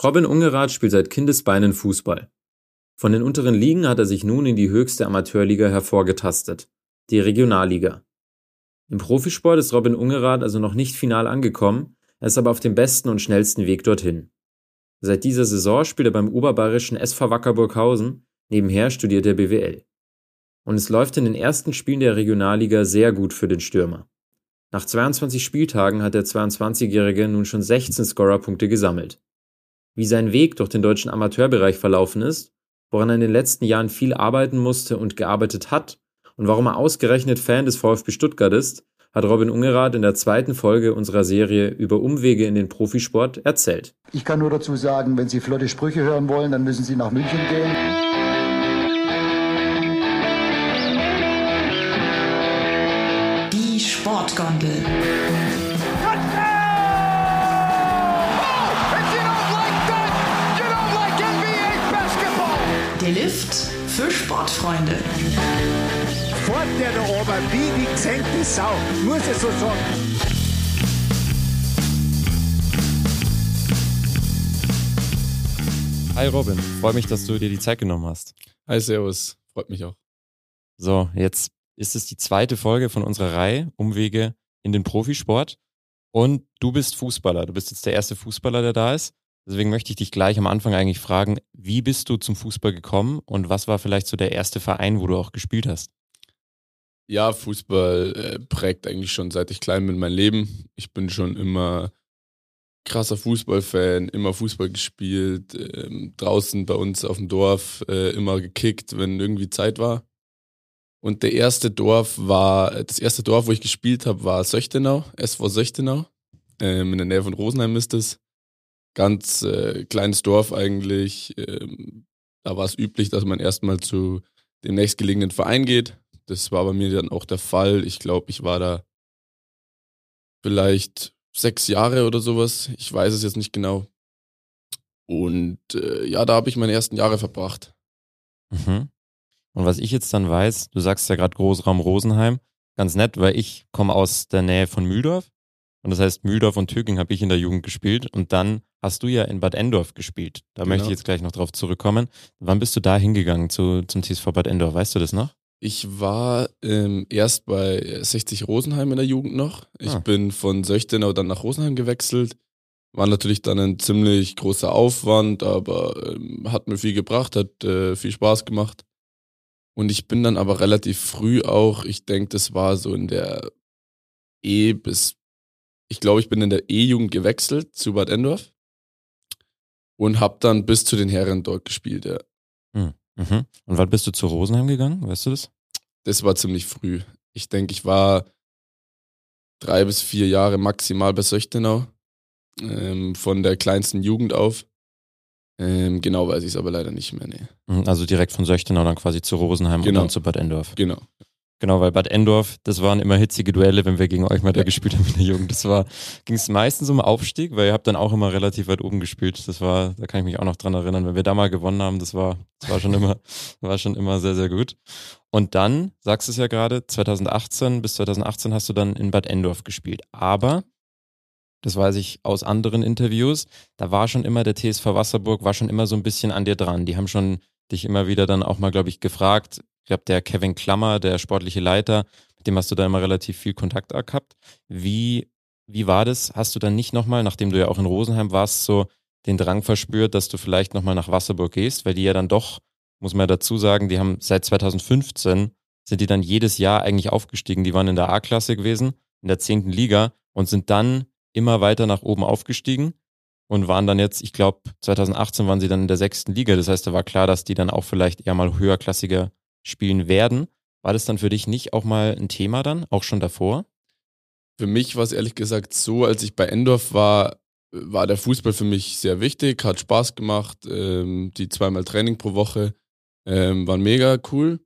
Robin Ungerath spielt seit Kindesbeinen Fußball. Von den unteren Ligen hat er sich nun in die höchste Amateurliga hervorgetastet, die Regionalliga. Im Profisport ist Robin Ungerath also noch nicht final angekommen, er ist aber auf dem besten und schnellsten Weg dorthin. Seit dieser Saison spielt er beim oberbayerischen SV Wackerburghausen, nebenher studiert er BWL. Und es läuft in den ersten Spielen der Regionalliga sehr gut für den Stürmer. Nach 22 Spieltagen hat der 22-Jährige nun schon 16 Scorerpunkte gesammelt. Wie sein Weg durch den deutschen Amateurbereich verlaufen ist, woran er in den letzten Jahren viel arbeiten musste und gearbeitet hat und warum er ausgerechnet Fan des VfB Stuttgart ist, hat Robin Ungerath in der zweiten Folge unserer Serie über Umwege in den Profisport erzählt. Ich kann nur dazu sagen, wenn Sie flotte Sprüche hören wollen, dann müssen Sie nach München gehen. Die Sportgondel. Lift für Sportfreunde. Fort der da oben wie die gesenkte Sau, muss ich so sagen. Hi Robin, freue mich, dass du dir die Zeit genommen hast. Hi Servus, freut mich auch. So, jetzt ist es die zweite Folge von unserer Reihe Umwege in den Profisport. Und du bist Fußballer. Du bist jetzt der erste Fußballer, der da ist. Deswegen möchte ich dich gleich am Anfang eigentlich fragen, wie bist du zum Fußball gekommen und was war vielleicht so der erste Verein, wo du auch gespielt hast? Ja, Fußball äh, prägt eigentlich schon seit ich klein bin mein Leben. Ich bin schon immer krasser Fußballfan, immer Fußball gespielt, äh, draußen bei uns auf dem Dorf äh, immer gekickt, wenn irgendwie Zeit war. Und der erste Dorf war, das erste Dorf, wo ich gespielt habe, war Söchtenau, SV Söchtenau. Ähm, in der Nähe von Rosenheim ist es ganz äh, kleines Dorf eigentlich. Ähm, da war es üblich, dass man erstmal zu dem nächstgelegenen Verein geht. Das war bei mir dann auch der Fall. Ich glaube, ich war da vielleicht sechs Jahre oder sowas. Ich weiß es jetzt nicht genau. Und äh, ja, da habe ich meine ersten Jahre verbracht. Mhm. Und was ich jetzt dann weiß, du sagst ja gerade Großraum Rosenheim, ganz nett, weil ich komme aus der Nähe von Mühldorf. Und das heißt, Mühldorf und Tübingen habe ich in der Jugend gespielt. Und dann hast du ja in Bad Endorf gespielt. Da genau. möchte ich jetzt gleich noch drauf zurückkommen. Wann bist du da hingegangen zu, zum TSV Bad Endorf? Weißt du das noch? Ich war ähm, erst bei 60 Rosenheim in der Jugend noch. Ich ah. bin von Söchtenau dann nach Rosenheim gewechselt. War natürlich dann ein ziemlich großer Aufwand, aber ähm, hat mir viel gebracht, hat äh, viel Spaß gemacht. Und ich bin dann aber relativ früh auch, ich denke, das war so in der E bis, ich glaube, ich bin in der E-Jugend gewechselt zu Bad Endorf und habe dann bis zu den Herren dort gespielt, ja. Hm. Mhm. Und wann bist du zu Rosenheim gegangen? Weißt du das? Das war ziemlich früh. Ich denke, ich war drei bis vier Jahre maximal bei Söchtenau. Ähm, von der kleinsten Jugend auf. Ähm, genau weiß ich es aber leider nicht mehr. Nee. Mhm, also direkt von Söchtenau dann quasi zu Rosenheim genau. und dann zu Bad Endorf. Genau. Genau, weil Bad Endorf, das waren immer hitzige Duelle, wenn wir gegen euch mal da gespielt haben in der Jugend. Das war, ging es meistens um Aufstieg, weil ihr habt dann auch immer relativ weit oben gespielt. Das war, da kann ich mich auch noch dran erinnern, wenn wir da mal gewonnen haben, das war, das war schon immer, war schon immer sehr, sehr gut. Und dann, sagst du es ja gerade, 2018 bis 2018 hast du dann in Bad Endorf gespielt. Aber, das weiß ich aus anderen Interviews, da war schon immer der TSV Wasserburg, war schon immer so ein bisschen an dir dran. Die haben schon dich immer wieder dann auch mal, glaube ich, gefragt, ich glaube, der Kevin Klammer, der sportliche Leiter, mit dem hast du da immer relativ viel Kontakt gehabt. Wie, wie war das? Hast du dann nicht nochmal, nachdem du ja auch in Rosenheim warst, so den Drang verspürt, dass du vielleicht nochmal nach Wasserburg gehst? Weil die ja dann doch, muss man ja dazu sagen, die haben seit 2015 sind die dann jedes Jahr eigentlich aufgestiegen. Die waren in der A-Klasse gewesen, in der zehnten Liga und sind dann immer weiter nach oben aufgestiegen und waren dann jetzt, ich glaube, 2018 waren sie dann in der sechsten Liga. Das heißt, da war klar, dass die dann auch vielleicht eher mal höherklassiger spielen werden. War das dann für dich nicht auch mal ein Thema dann, auch schon davor? Für mich war es ehrlich gesagt so, als ich bei Endorf war, war der Fußball für mich sehr wichtig, hat Spaß gemacht. Ähm, die zweimal Training pro Woche ähm, waren mega cool.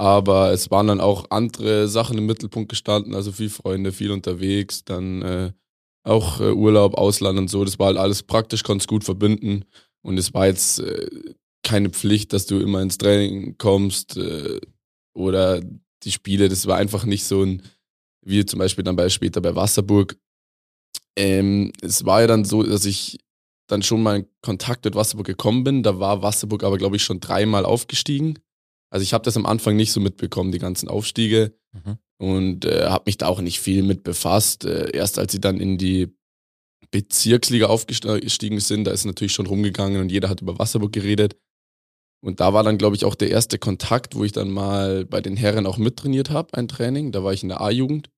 Aber es waren dann auch andere Sachen im Mittelpunkt gestanden, also viel Freunde, viel unterwegs, dann äh, auch äh, Urlaub, Ausland und so. Das war halt alles praktisch, konnte es gut verbinden. Und es war jetzt äh, keine Pflicht, dass du immer ins Training kommst äh, oder die Spiele. Das war einfach nicht so ein, wie zum Beispiel dann bei später bei Wasserburg. Ähm, es war ja dann so, dass ich dann schon mal in Kontakt mit Wasserburg gekommen bin. Da war Wasserburg aber, glaube ich, schon dreimal aufgestiegen. Also ich habe das am Anfang nicht so mitbekommen, die ganzen Aufstiege. Mhm. Und äh, habe mich da auch nicht viel mit befasst. Äh, erst als sie dann in die Bezirksliga aufgestiegen sind, da ist natürlich schon rumgegangen und jeder hat über Wasserburg geredet. Und da war dann, glaube ich, auch der erste Kontakt, wo ich dann mal bei den Herren auch mittrainiert habe, ein Training. Da war ich in der A-Jugend.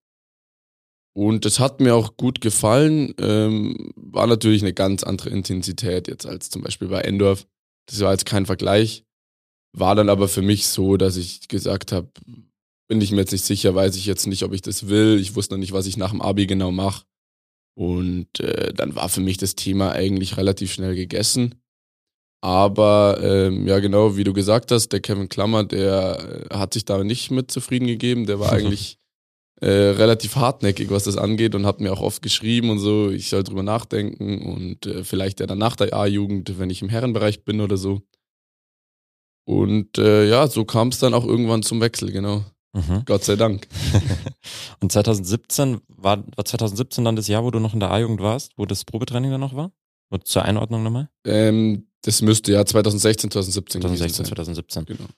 Und das hat mir auch gut gefallen. Ähm, war natürlich eine ganz andere Intensität jetzt als zum Beispiel bei Endorf. Das war jetzt kein Vergleich. War dann aber für mich so, dass ich gesagt habe, bin ich mir jetzt nicht sicher, weiß ich jetzt nicht, ob ich das will. Ich wusste noch nicht, was ich nach dem Abi genau mache. Und äh, dann war für mich das Thema eigentlich relativ schnell gegessen. Aber ähm, ja, genau, wie du gesagt hast, der Kevin Klammer, der äh, hat sich da nicht mit zufrieden gegeben. Der war eigentlich äh, relativ hartnäckig, was das angeht und hat mir auch oft geschrieben und so, ich soll drüber nachdenken und äh, vielleicht ja dann nach der A-Jugend, wenn ich im Herrenbereich bin oder so. Und äh, ja, so kam es dann auch irgendwann zum Wechsel, genau. Mhm. Gott sei Dank. Und 2017, war, war 2017 dann das Jahr, wo du noch in der A-Jugend warst, wo das Probetraining dann noch war? Und zur Einordnung nochmal? Ähm, das müsste ja 2016, 2017 gewesen 2016, sein. 2017. Genau.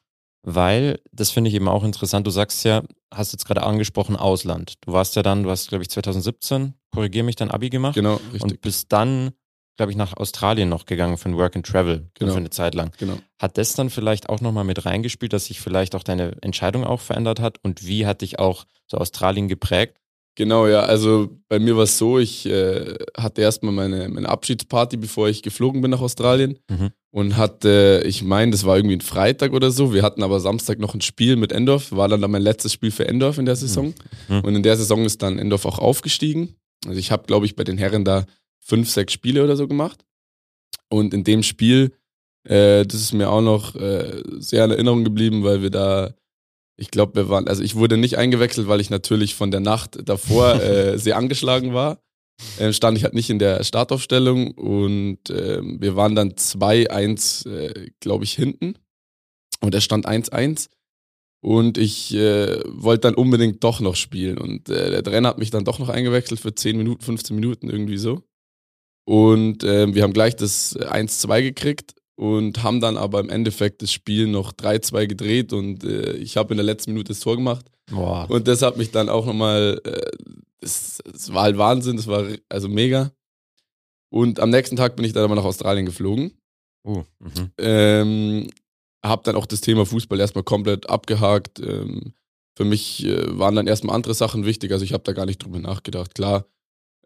Weil, das finde ich eben auch interessant, du sagst ja, hast jetzt gerade angesprochen, Ausland. Du warst ja dann, du hast, glaube ich, 2017, korrigier mich, dein Abi gemacht. Genau, richtig. Und bist dann, glaube ich, nach Australien noch gegangen für ein Work and Travel Genau. für eine Zeit lang. genau. Hat das dann vielleicht auch nochmal mit reingespielt, dass sich vielleicht auch deine Entscheidung auch verändert hat? Und wie hat dich auch so Australien geprägt? Genau, ja. Also bei mir war es so, ich äh, hatte erstmal meine, meine Abschiedsparty, bevor ich geflogen bin nach Australien. Mhm. Und hatte, ich meine, das war irgendwie ein Freitag oder so. Wir hatten aber Samstag noch ein Spiel mit Endorf. War dann, dann mein letztes Spiel für Endorf in der Saison. Mhm. Und in der Saison ist dann Endorf auch aufgestiegen. Also ich habe, glaube ich, bei den Herren da fünf, sechs Spiele oder so gemacht. Und in dem Spiel, äh, das ist mir auch noch äh, sehr in Erinnerung geblieben, weil wir da, ich glaube, wir waren, also ich wurde nicht eingewechselt, weil ich natürlich von der Nacht davor äh, sehr angeschlagen war. Äh, stand ich halt nicht in der Startaufstellung und ähm, wir waren dann 2-1, äh, glaube ich, hinten. Und er stand 1-1. Und ich äh, wollte dann unbedingt doch noch spielen. Und äh, der Trainer hat mich dann doch noch eingewechselt für 10 Minuten, 15 Minuten irgendwie so. Und äh, wir haben gleich das 1-2 gekriegt und haben dann aber im Endeffekt das Spiel noch 3-2 gedreht und äh, ich habe in der letzten Minute das Tor gemacht. Boah. Und das hat mich dann auch nochmal, äh, es, es war halt Wahnsinn, das war also mega. Und am nächsten Tag bin ich dann aber nach Australien geflogen. Uh, mhm. Ähm, hab dann auch das Thema Fußball erstmal komplett abgehakt. Ähm, für mich äh, waren dann erstmal andere Sachen wichtig, also ich habe da gar nicht drüber nachgedacht. Klar,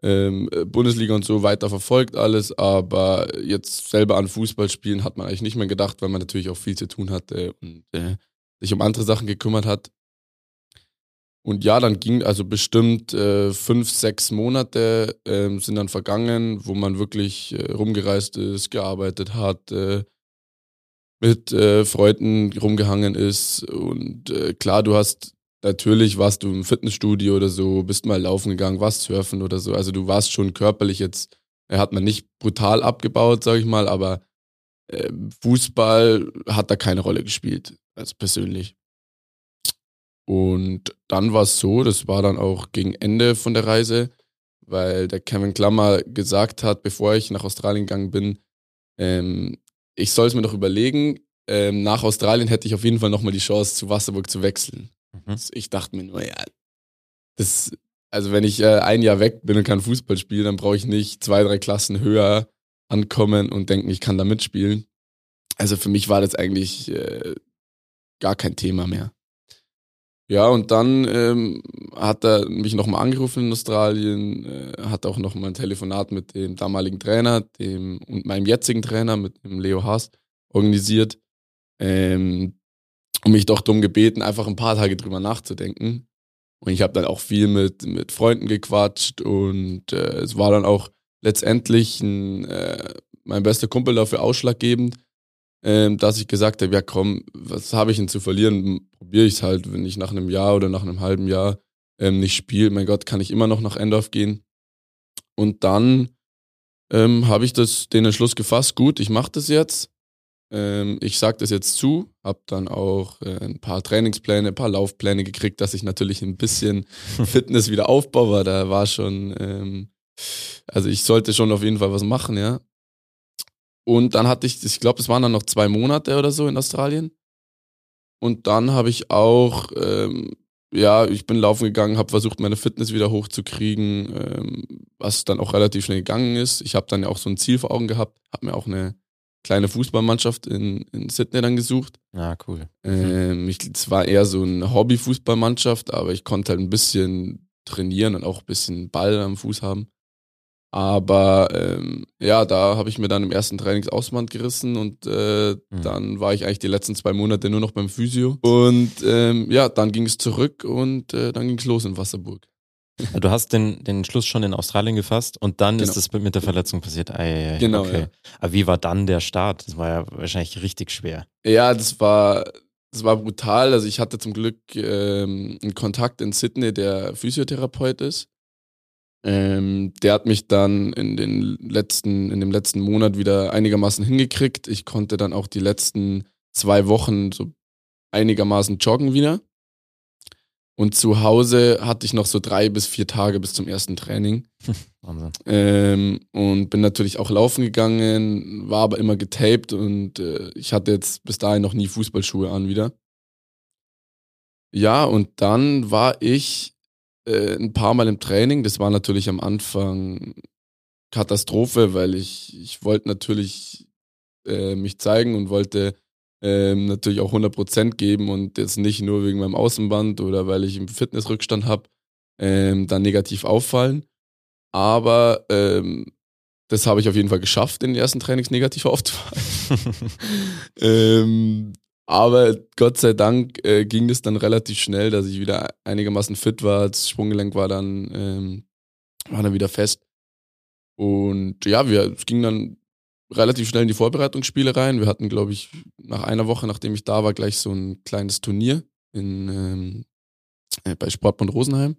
ähm, äh, Bundesliga und so weiter verfolgt alles, aber jetzt selber an Fußball spielen hat man eigentlich nicht mehr gedacht, weil man natürlich auch viel zu tun hatte und äh, sich um andere Sachen gekümmert hat. Und ja, dann ging also bestimmt äh, fünf, sechs Monate ähm, sind dann vergangen, wo man wirklich äh, rumgereist ist, gearbeitet hat, äh, mit äh, Freunden rumgehangen ist. Und äh, klar, du hast natürlich warst du im Fitnessstudio oder so, bist mal laufen gegangen, warst surfen oder so. Also du warst schon körperlich jetzt, er hat man nicht brutal abgebaut, sag ich mal, aber äh, Fußball hat da keine Rolle gespielt, also persönlich. Und dann war es so, das war dann auch gegen Ende von der Reise, weil der Kevin Klammer gesagt hat, bevor ich nach Australien gegangen bin, ähm, ich soll es mir doch überlegen, ähm, nach Australien hätte ich auf jeden Fall nochmal die Chance, zu Wasserburg zu wechseln. Mhm. Ich dachte mir nur, ja, das, also wenn ich äh, ein Jahr weg bin und kann Fußball spielen, dann brauche ich nicht zwei, drei Klassen höher ankommen und denken, ich kann da mitspielen. Also für mich war das eigentlich äh, gar kein Thema mehr. Ja, und dann ähm, hat er mich nochmal angerufen in Australien, äh, hat auch nochmal ein Telefonat mit dem damaligen Trainer dem, und meinem jetzigen Trainer, mit dem Leo Haas, organisiert. Ähm, und mich doch darum gebeten, einfach ein paar Tage drüber nachzudenken. Und ich habe dann auch viel mit, mit Freunden gequatscht und äh, es war dann auch letztendlich ein, äh, mein bester Kumpel dafür ausschlaggebend, ähm, dass ich gesagt habe, ja komm, was habe ich denn zu verlieren? Probiere ich es halt, wenn ich nach einem Jahr oder nach einem halben Jahr ähm, nicht spiele. Mein Gott, kann ich immer noch nach Endorf gehen. Und dann ähm, habe ich das, den Entschluss gefasst, gut, ich mache das jetzt. Ähm, ich sage das jetzt zu, habe dann auch äh, ein paar Trainingspläne, ein paar Laufpläne gekriegt, dass ich natürlich ein bisschen Fitness wieder aufbaue, weil da war schon, ähm, also ich sollte schon auf jeden Fall was machen, ja. und dann hatte ich, ich glaube, es waren dann noch zwei Monate oder so in Australien. Und dann habe ich auch, ähm, ja, ich bin laufen gegangen, habe versucht, meine Fitness wieder hochzukriegen, ähm, was dann auch relativ schnell gegangen ist. Ich habe dann ja auch so ein Ziel vor Augen gehabt, habe mir auch eine kleine Fußballmannschaft in, in Sydney dann gesucht. Ah, cool. Ähm, ich, es war eher so eine Hobby-Fußballmannschaft, aber ich konnte halt ein bisschen trainieren und auch ein bisschen Ball am Fuß haben. Aber ähm, ja, da habe ich mir dann im ersten Trainingsausband gerissen und äh, Mhm. dann war ich eigentlich die letzten zwei Monate nur noch beim Physio. Und ähm, ja, dann ging es zurück und äh, dann ging es los in Wasserburg. Du hast den, den Schluss schon in Australien gefasst und dann Genau. ist es mit der Verletzung passiert. Ei, ei. Genau, Okay. ja. Aber wie war dann der Start? Das war ja wahrscheinlich richtig schwer. Ja, das war, das war brutal. Also ich hatte zum Glück ähm, einen Kontakt in Sydney, der Physiotherapeut ist. Ähm, der hat mich dann in den letzten, in dem letzten Monat wieder einigermaßen hingekriegt. Ich konnte dann auch die letzten zwei Wochen so einigermaßen joggen wieder. Und zu Hause hatte ich noch so drei bis vier Tage bis zum ersten Training. Wahnsinn. Ähm, und bin natürlich auch laufen gegangen, war aber immer getaped und äh, ich hatte jetzt bis dahin noch nie Fußballschuhe an wieder. Ja, und dann war ich äh, ein paar Mal im Training. Das war natürlich am Anfang Katastrophe, weil ich, ich wollte natürlich äh, mich zeigen und wollte ähm, natürlich auch 100% geben und jetzt nicht nur wegen meinem Außenband oder weil ich im Fitnessrückstand habe, ähm, dann negativ auffallen. Aber ähm, das habe ich auf jeden Fall geschafft, in den ersten Trainings negativ aufzufallen. ähm, aber Gott sei Dank äh, ging das dann relativ schnell, dass ich wieder einigermaßen fit war. Das Sprunggelenk war dann, ähm, war dann wieder fest. Und ja, wir, es ging dann relativ schnell in die Vorbereitungsspiele rein. Wir hatten, glaube ich, nach einer Woche, nachdem ich da war, gleich so ein kleines Turnier in, ähm, äh, bei Sportbund Rosenheim.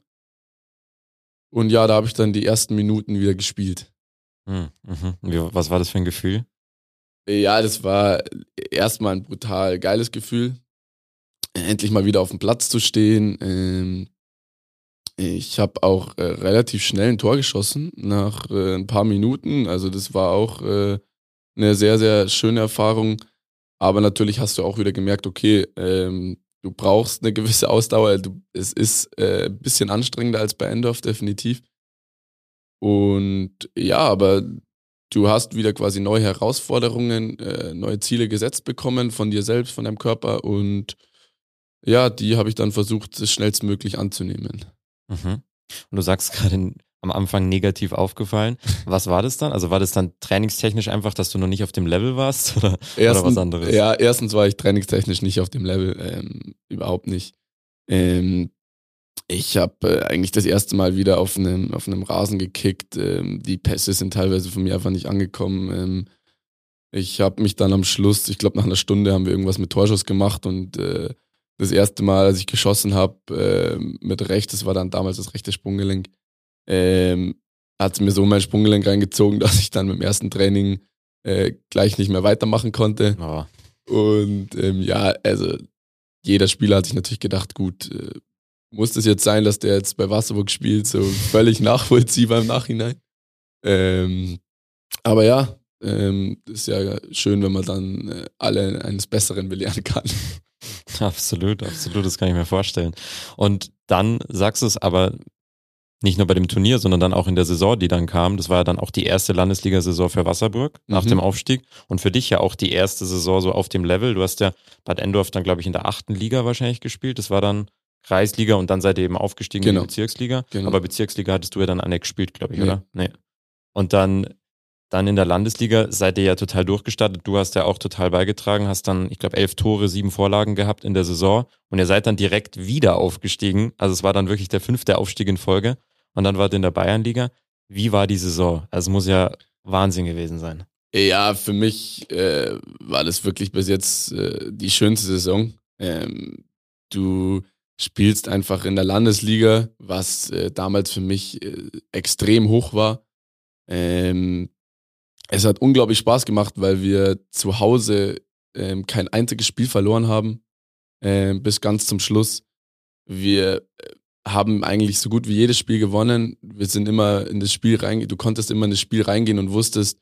Und ja, da habe ich dann die ersten Minuten wieder gespielt. Hm, mhm. Was war das für ein Gefühl? Ja, das war erstmal ein brutal geiles Gefühl, endlich mal wieder auf dem Platz zu stehen. Ähm, ich habe auch äh, relativ schnell ein Tor geschossen nach äh, ein paar Minuten. Also das war auch äh, eine sehr, sehr schöne Erfahrung. Aber natürlich hast du auch wieder gemerkt, okay, ähm, du brauchst eine gewisse Ausdauer. Du, es ist äh, ein bisschen anstrengender als bei Endorf, definitiv. Und ja, aber du hast wieder quasi neue Herausforderungen, äh, neue Ziele gesetzt bekommen von dir selbst, von deinem Körper. Und ja, die habe ich dann versucht, schnellstmöglich anzunehmen. Mhm. Und du sagst gerade am Anfang negativ aufgefallen. Was war das dann? Also war das dann trainingstechnisch einfach, dass du noch nicht auf dem Level warst oder, oder was anderes? Ja, erstens war ich trainingstechnisch nicht auf dem Level, ähm, überhaupt nicht. Ähm, ich habe äh, eigentlich das erste Mal wieder auf einem, auf einem Rasen gekickt. Ähm, die Pässe sind teilweise von mir einfach nicht angekommen. Ähm, ich habe mich dann am Schluss, ich glaube nach einer Stunde haben wir irgendwas mit Torschuss gemacht und äh, das erste Mal, als ich geschossen habe äh, mit rechts, das war dann damals das rechte Sprunggelenk, ähm, hat es mir so mein Sprunggelenk reingezogen, dass ich dann beim ersten Training äh, gleich nicht mehr weitermachen konnte. Oh, Und ähm, ja, also jeder Spieler hat sich natürlich gedacht, gut, äh, muss das jetzt sein, dass der jetzt bei Wasserburg spielt, so völlig nachvollziehbar im Nachhinein. Ähm, aber ja, ähm, ist ja schön, wenn man dann äh, alle eines Besseren belehren kann. absolut, absolut, das kann ich mir vorstellen. Und dann sagst du es aber nicht nur bei dem Turnier, sondern dann auch in der Saison, die dann kam. Das war ja dann auch die erste Landesliga-Saison für Wasserburg nach Mhm. dem Aufstieg. Und für dich ja auch die erste Saison so auf dem Level. Du hast ja Bad Endorf dann, glaube ich, in der achten Liga wahrscheinlich gespielt. Das war dann Kreisliga und dann seid ihr eben aufgestiegen in Genau. die Bezirksliga. Genau. Aber Bezirksliga hattest du ja dann nicht gespielt, glaube ich, Nee. oder? Nee. Und dann, dann in der Landesliga seid ihr ja total durchgestartet. Du hast ja auch total beigetragen, hast dann, ich glaube, elf Tore, sieben Vorlagen gehabt in der Saison und ihr seid dann direkt wieder aufgestiegen. Also es war dann wirklich der fünfte Aufstieg in Folge und dann wart ihr in der Bayernliga. Wie war die Saison? Also es muss ja Wahnsinn gewesen sein. Ja, für mich äh, war das wirklich bis jetzt äh, die schönste Saison. Ähm, du spielst einfach in der Landesliga, was äh, damals für mich äh, extrem hoch war. Ähm, es hat unglaublich Spaß gemacht, weil wir zu Hause ähm, kein einziges Spiel verloren haben, ähm, bis ganz zum Schluss. Wir äh, haben eigentlich so gut wie jedes Spiel gewonnen. Wir sind immer in das Spiel rein, du konntest immer in das Spiel reingehen und wusstest,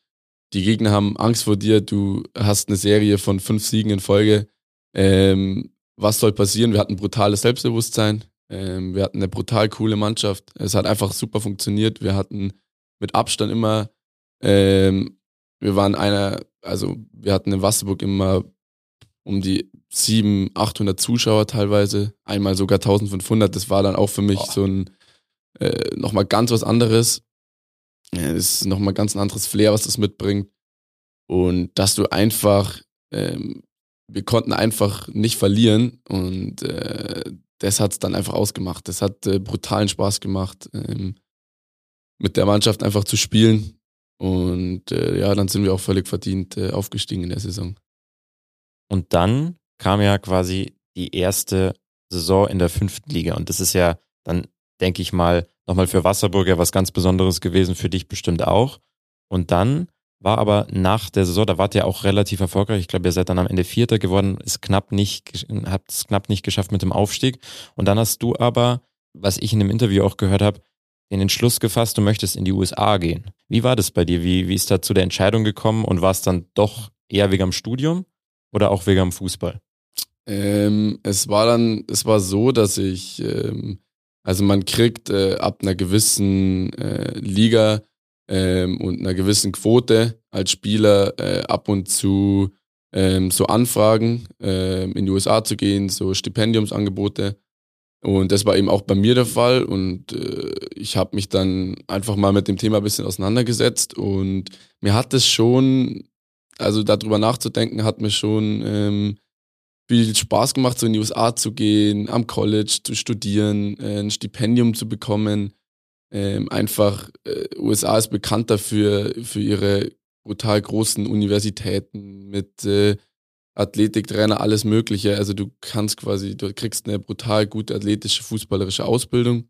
die Gegner haben Angst vor dir, du hast eine Serie von fünf Siegen in Folge. Ähm, was soll passieren? Wir hatten brutales Selbstbewusstsein, ähm, wir hatten eine brutal coole Mannschaft. Es hat einfach super funktioniert. Wir hatten mit Abstand immer, ähm, wir waren einer, also wir hatten in Wasserburg immer um die 700, 800 Zuschauer teilweise, einmal sogar 1500. Das war dann auch für mich oh. so ein äh, nochmal ganz was anderes. Ja, das ist nochmal ganz ein anderes Flair, was das mitbringt. Und dass du einfach, ähm, wir konnten einfach nicht verlieren und äh, das hat es dann einfach ausgemacht. Das hat äh, brutalen Spaß gemacht, ähm, mit der Mannschaft einfach zu spielen. Und äh, ja, dann sind wir auch völlig verdient äh, aufgestiegen in der Saison. Und dann kam ja quasi die erste Saison in der fünften Liga. Und das ist ja dann, denke ich mal, nochmal für Wasserburg was ganz Besonderes gewesen, für dich bestimmt auch. Und dann war aber nach der Saison, da wart ihr auch relativ erfolgreich. Ich glaube, ihr seid dann am Ende Vierter geworden, ist knapp nicht, habt es knapp nicht geschafft mit dem Aufstieg. Und dann hast du aber, was ich in dem Interview auch gehört habe, den Entschluss gefasst, du möchtest in die USA gehen. Wie war das bei dir? Wie, wie ist da zu der Entscheidung gekommen und war es dann doch eher wegen am Studium oder auch wegen am Fußball? Ähm, es war dann, es war so, dass ich, ähm, also man kriegt äh, ab einer gewissen äh, Liga ähm, und einer gewissen Quote als Spieler äh, ab und zu ähm, so Anfragen, ähm, in die USA zu gehen, so Stipendiumsangebote. Und das war eben auch bei mir der Fall. Und äh, ich habe mich dann einfach mal mit dem Thema ein bisschen auseinandergesetzt. Und mir hat es schon, also darüber nachzudenken, hat mir schon ähm, viel Spaß gemacht, so in die USA zu gehen, am College zu studieren, äh, ein Stipendium zu bekommen. Ähm, einfach, äh, USA ist bekannt dafür, für ihre brutal großen Universitäten mit äh, Athletiktrainer, alles Mögliche. Also du kannst quasi, du kriegst eine brutal gute athletische, fußballerische Ausbildung.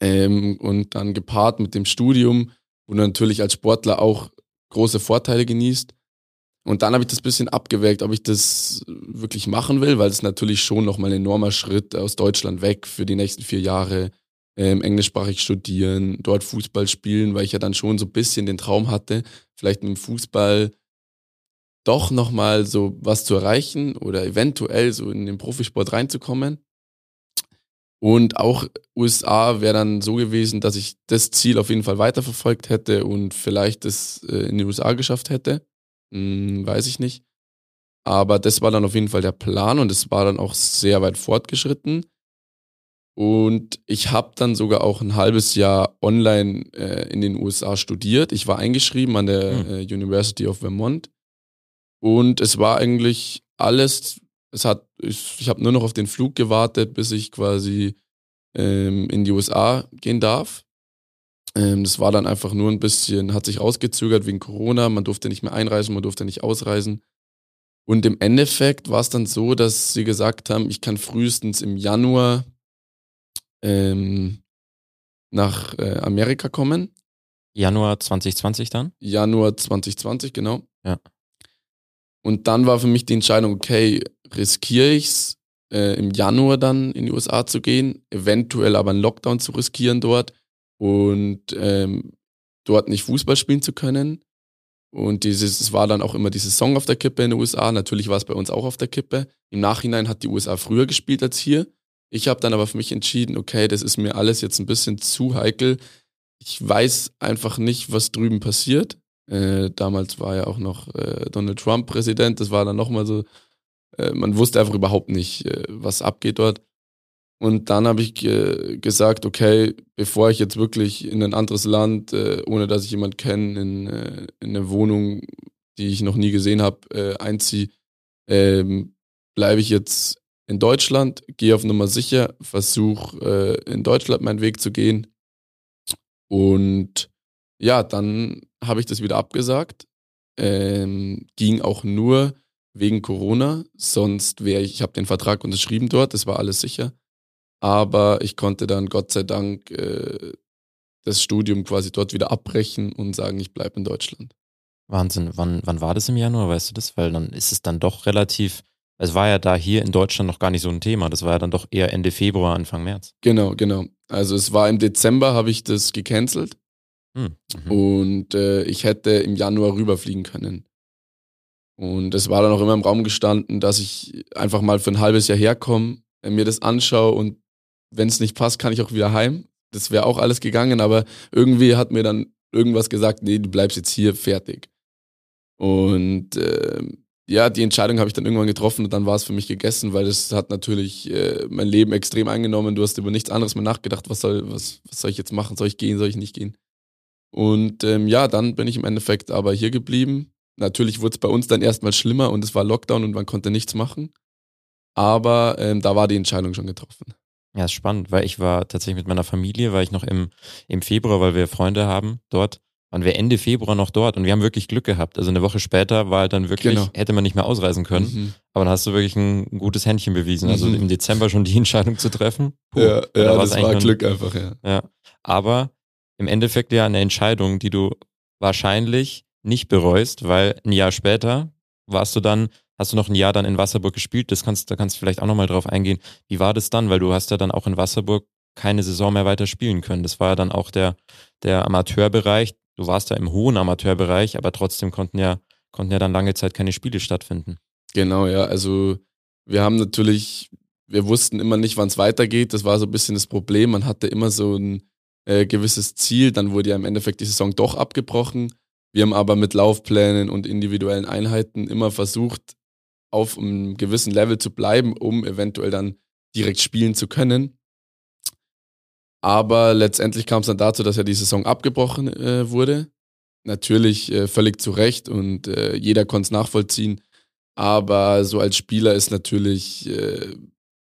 Ähm, und dann gepaart mit dem Studium, wo du natürlich als Sportler auch große Vorteile genießt. Und dann habe ich das bisschen abgewägt, ob ich das wirklich machen will, weil es natürlich schon nochmal ein enormer Schritt aus Deutschland weg für die nächsten vier Jahre ähm, englischsprachig studieren, dort Fußball spielen, weil ich ja dann schon so ein bisschen den Traum hatte, vielleicht mit dem Fußball doch nochmal so was zu erreichen oder eventuell so in den Profisport reinzukommen. Und auch USA wäre dann so gewesen, dass ich das Ziel auf jeden Fall weiterverfolgt hätte und vielleicht es äh, in den USA geschafft hätte. Hm, weiß ich nicht. Aber das war dann auf jeden Fall der Plan und es war dann auch sehr weit fortgeschritten. Und ich habe dann sogar auch ein halbes Jahr online äh, in den USA studiert. Ich war eingeschrieben an der mhm. äh, University of Vermont. Und es war eigentlich alles, es hat, ich, ich habe nur noch auf den Flug gewartet, bis ich quasi ähm, in die USA gehen darf. Ähm, das war dann einfach nur ein bisschen, hat sich ausgezögert wegen Corona. Man durfte nicht mehr einreisen, man durfte nicht ausreisen. Und im Endeffekt war es dann so, dass sie gesagt haben, ich kann frühestens im Januar ähm, nach äh, Amerika kommen. Januar 2020 dann? Januar 2020, genau. Ja. Und dann war für mich die Entscheidung, okay, riskiere ich es, äh, im Januar dann in die USA zu gehen, eventuell aber einen Lockdown zu riskieren dort und ähm, dort nicht Fußball spielen zu können. Und dieses, es war dann auch immer die Saison auf der Kippe in den USA. Natürlich war es bei uns auch auf der Kippe. Im Nachhinein hat die USA früher gespielt als hier. Ich habe dann aber für mich entschieden, okay, das ist mir alles jetzt ein bisschen zu heikel. Ich weiß einfach nicht, was drüben passiert. Äh, damals war ja auch noch äh, Donald Trump Präsident. Das war dann nochmal so, äh, man wusste einfach überhaupt nicht, äh, was abgeht dort. Und dann habe ich gesagt, okay, bevor ich jetzt wirklich in ein anderes Land, äh, ohne dass ich jemand kenne, in, in eine Wohnung, die ich noch nie gesehen habe, einziehe, ähm, bleibe ich jetzt in Deutschland, gehe auf Nummer sicher, versuche in Deutschland meinen Weg zu gehen. Und ja, dann habe ich das wieder abgesagt. Ähm, ging auch nur wegen Corona, sonst wäre ich, ich habe den Vertrag unterschrieben dort, das war alles sicher. Aber ich konnte dann Gott sei Dank äh, das Studium quasi dort wieder abbrechen und sagen, ich bleibe in Deutschland. Wahnsinn. Wann, wann war das im Januar, weißt du das? Weil dann ist es dann doch relativ es war ja da hier in Deutschland noch gar nicht so ein Thema. Das war ja dann doch eher Ende Februar, Anfang März. Genau, genau. Also es war im Dezember, habe ich das gecancelt. Hm. Mhm. Und äh, ich hätte im Januar rüberfliegen können. Und es war dann auch immer im Raum gestanden, dass ich einfach mal für ein halbes Jahr herkomme, äh, mir das anschaue und wenn es nicht passt, kann ich auch wieder heim. Das wäre auch alles gegangen, aber irgendwie hat mir dann irgendwas gesagt, nee, du bleibst jetzt hier fertig. Und äh, ja, die Entscheidung habe ich dann irgendwann getroffen und dann war es für mich gegessen, weil das hat natürlich äh, mein Leben extrem eingenommen. Du hast über nichts anderes mehr nachgedacht, was soll, was, was soll ich jetzt machen? Soll ich gehen, soll ich nicht gehen? Und ähm, ja, dann bin ich im Endeffekt aber hier geblieben. Natürlich wurde es bei uns dann erstmal schlimmer und es war Lockdown und man konnte nichts machen. Aber ähm, da war die Entscheidung schon getroffen. Ja, ist spannend, weil ich war tatsächlich mit meiner Familie, war ich noch im, im Februar, weil wir Freunde haben dort, waren wir Ende Februar noch dort und wir haben wirklich Glück gehabt. Also eine Woche später war halt dann wirklich, Genau. hätte man nicht mehr ausreisen können, Mhm. aber dann hast du wirklich ein gutes Händchen bewiesen. Also Mhm. im Dezember schon die Entscheidung zu treffen. Puh, Ja, ja das war Glück einfach, ja. Ja, aber im Endeffekt ja eine Entscheidung, die du wahrscheinlich nicht bereust, weil ein Jahr später warst du dann, hast du noch ein Jahr dann in Wasserburg gespielt. Das kannst, da kannst du vielleicht auch nochmal drauf eingehen. Wie war das dann? Weil du hast ja dann auch in Wasserburg keine Saison mehr weiter spielen können. Das war ja dann auch der, der Amateurbereich. Du warst ja im hohen Amateurbereich, aber trotzdem konnten ja, konnten ja dann lange Zeit keine Spiele stattfinden. Genau, ja. Also wir haben natürlich, wir wussten immer nicht, wann es weitergeht. Das war so ein bisschen das Problem. Man hatte immer so ein äh, gewisses Ziel. Dann wurde ja im Endeffekt die Saison doch abgebrochen. Wir haben aber mit Laufplänen und individuellen Einheiten immer versucht, auf einem gewissen Level zu bleiben, um eventuell dann direkt spielen zu können. Aber letztendlich kam es dann dazu, dass ja die Saison abgebrochen äh, wurde. Natürlich äh, völlig zu Recht und äh, jeder konnte es nachvollziehen. Aber so als Spieler ist natürlich äh,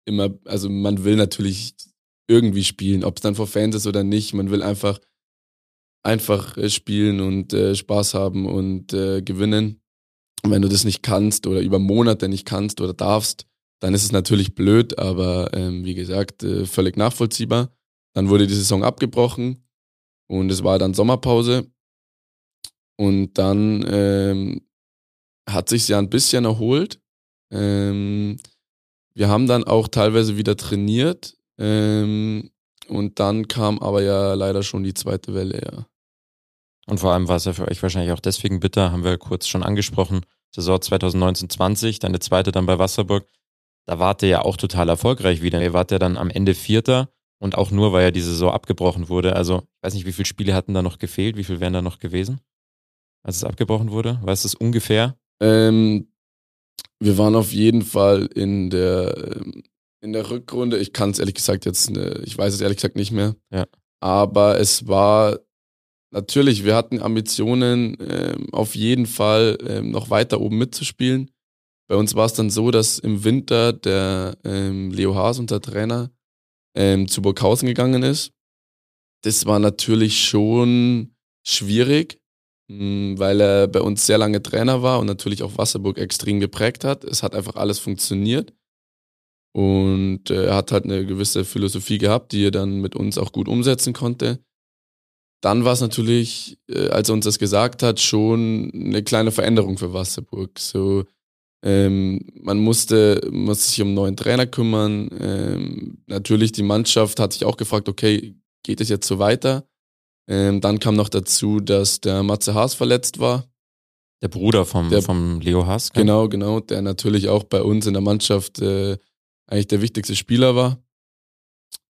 immer, also man will natürlich irgendwie spielen, ob es dann vor Fans ist oder nicht. Man will einfach einfach äh, spielen und äh, Spaß haben und äh, gewinnen. Und wenn du das nicht kannst oder über Monate nicht kannst oder darfst, dann ist es natürlich blöd, aber ähm, wie gesagt, äh, völlig nachvollziehbar. Dann wurde die Saison abgebrochen und es war dann Sommerpause. Und dann ähm, hat sich ja ein bisschen erholt. Ähm, wir haben dann auch teilweise wieder trainiert. Ähm, und dann kam aber ja leider schon die zweite Welle, ja. Und vor allem war es ja für euch wahrscheinlich auch deswegen bitter, haben wir kurz schon angesprochen. Saison 2019-20, deine zweite dann bei Wasserburg. Da wart ihr ja auch total erfolgreich wieder. Ihr wart ja dann am Ende Vierter und auch nur, weil ja die Saison abgebrochen wurde. Also, ich weiß nicht, wie viele Spiele hatten da noch gefehlt? Wie viel wären da noch gewesen, als es abgebrochen wurde? Weißt du es ungefähr? Ähm, wir waren auf jeden Fall in der, ähm, in der Rückrunde. Ich kann es ehrlich gesagt jetzt, äh, ich weiß es ehrlich gesagt nicht mehr. Ja. Aber es war natürlich, wir hatten Ambitionen, ähm, auf jeden Fall ähm, noch weiter oben mitzuspielen. Bei uns war es dann so, dass im Winter der ähm, Leo Haas, unser Trainer, ähm, zu Burghausen gegangen ist. Das war natürlich schon schwierig, mh, weil er bei uns sehr lange Trainer war und natürlich auch Wasserburg extrem geprägt hat. Es hat einfach alles funktioniert. Und äh, er hat halt eine gewisse Philosophie gehabt, die er dann mit uns auch gut umsetzen konnte. Dann war es natürlich, äh, als er uns das gesagt hat, schon eine kleine Veränderung für Wasserburg. So, ähm, man musste, musste sich um einen neuen Trainer kümmern. Ähm, natürlich, die Mannschaft hat sich auch gefragt, okay, geht es jetzt so weiter? Ähm, dann kam noch dazu, dass der Matze Haas verletzt war. Der Bruder vom, Der- vom Leo Haas. Genau, genau, der natürlich auch bei uns in der Mannschaft äh, eigentlich der wichtigste Spieler war.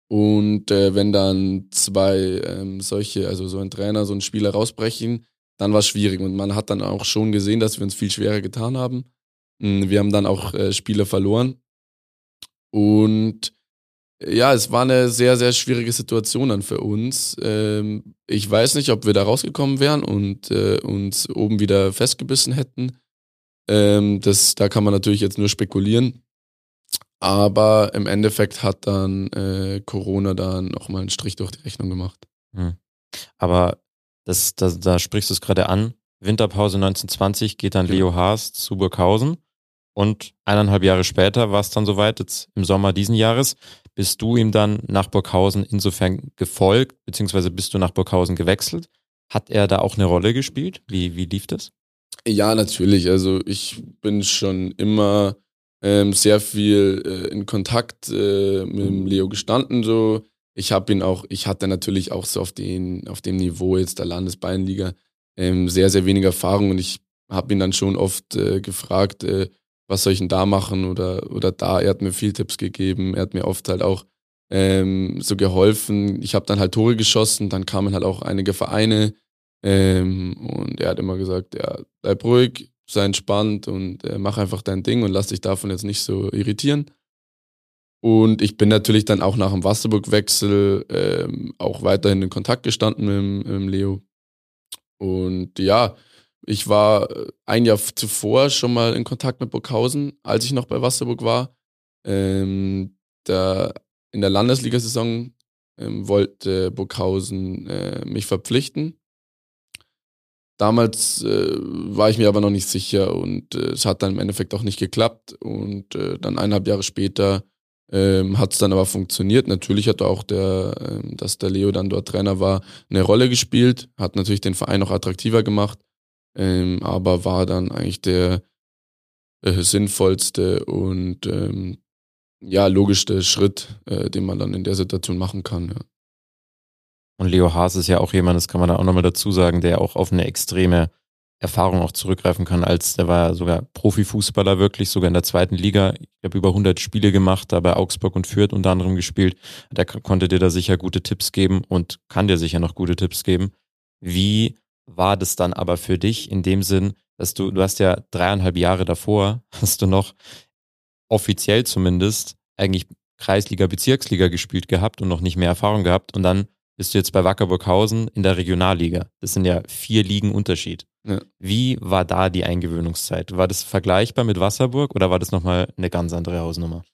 Und äh, wenn dann zwei ähm, solche, also so ein Trainer, so ein Spieler rausbrechen, dann war es schwierig. Und man hat dann auch schon gesehen, dass wir uns viel schwerer getan haben. Mm, Wir haben dann auch äh, Spieler verloren. Und äh, ja, es war eine sehr, sehr schwierige Situation dann für uns. Ähm, ich weiß nicht, ob wir da rausgekommen wären und äh, uns oben wieder festgebissen hätten. Ähm, das, da kann man natürlich jetzt nur spekulieren. Aber im Endeffekt hat dann äh, Corona dann nochmal einen Strich durch die Rechnung gemacht. Hm. Aber das, das, da sprichst du es gerade an. Winterpause 1920 geht dann Genau. Leo Haas zu Burghausen. Und eineinhalb Jahre später war es dann soweit, jetzt im Sommer diesen Jahres, bist du ihm dann nach Burghausen insofern gefolgt, beziehungsweise bist du nach Burghausen gewechselt. Hat er da auch eine Rolle gespielt? Wie, wie lief das? Ja, natürlich. Also ich bin schon immer ähm, sehr viel äh, in Kontakt äh, mit dem Leo gestanden. So. ich habe ihn auch, ich hatte natürlich auch so auf, den, auf dem Niveau jetzt der Landesbayernliga ähm, sehr, sehr wenig Erfahrung und ich habe ihn dann schon oft äh, gefragt, äh, was soll ich denn da machen oder, oder da. Er hat mir viel Tipps gegeben, er hat mir oft halt auch ähm, so geholfen. Ich habe dann halt Tore geschossen, dann kamen halt auch einige Vereine ähm, und er hat immer gesagt, ja, bleib ruhig, sei entspannt und äh, mach einfach dein Ding und lass dich davon jetzt nicht so irritieren. Und ich bin natürlich dann auch nach dem Wasserburg-Wechsel ähm, auch weiterhin in Kontakt gestanden mit, mit Leo. Und ja, ich war äh, ein Jahr zuvor schon mal in Kontakt mit Burghausen, als ich noch bei Wasserburg war. Ähm, da in der Landesliga-Saison ähm, wollte Burghausen äh, mich verpflichten. Damals äh, war ich mir aber noch nicht sicher und äh, es hat dann im Endeffekt auch nicht geklappt. Und äh, dann eineinhalb Jahre später ähm, hat es dann aber funktioniert. Natürlich hat auch der, ähm, dass der Leo dann dort Trainer war, eine Rolle gespielt, hat natürlich den Verein noch attraktiver gemacht, ähm, aber war dann eigentlich der äh, sinnvollste und ähm, ja, logischste Schritt, äh, den man dann in der Situation machen kann. Ja. Und Leo Haas ist ja auch jemand, das kann man da auch nochmal dazu sagen, der auch auf eine extreme Erfahrung auch zurückgreifen kann, als der war sogar Profifußballer wirklich, sogar in der zweiten Liga. Ich habe über 100 Spiele gemacht, da bei Augsburg und Fürth unter anderem gespielt. Der konnte dir da sicher gute Tipps geben und kann dir sicher noch gute Tipps geben. Wie war das dann aber für dich in dem Sinn, dass du, du hast ja dreieinhalb Jahre davor, hast du noch offiziell zumindest eigentlich Kreisliga, Bezirksliga gespielt gehabt und noch nicht mehr Erfahrung gehabt und dann bist du jetzt bei Wackerburghausen in der Regionalliga. Das sind ja vier Ligen Unterschied. Ja. Wie war da die Eingewöhnungszeit? War das vergleichbar mit Wasserburg oder war das nochmal eine ganz andere Hausnummer?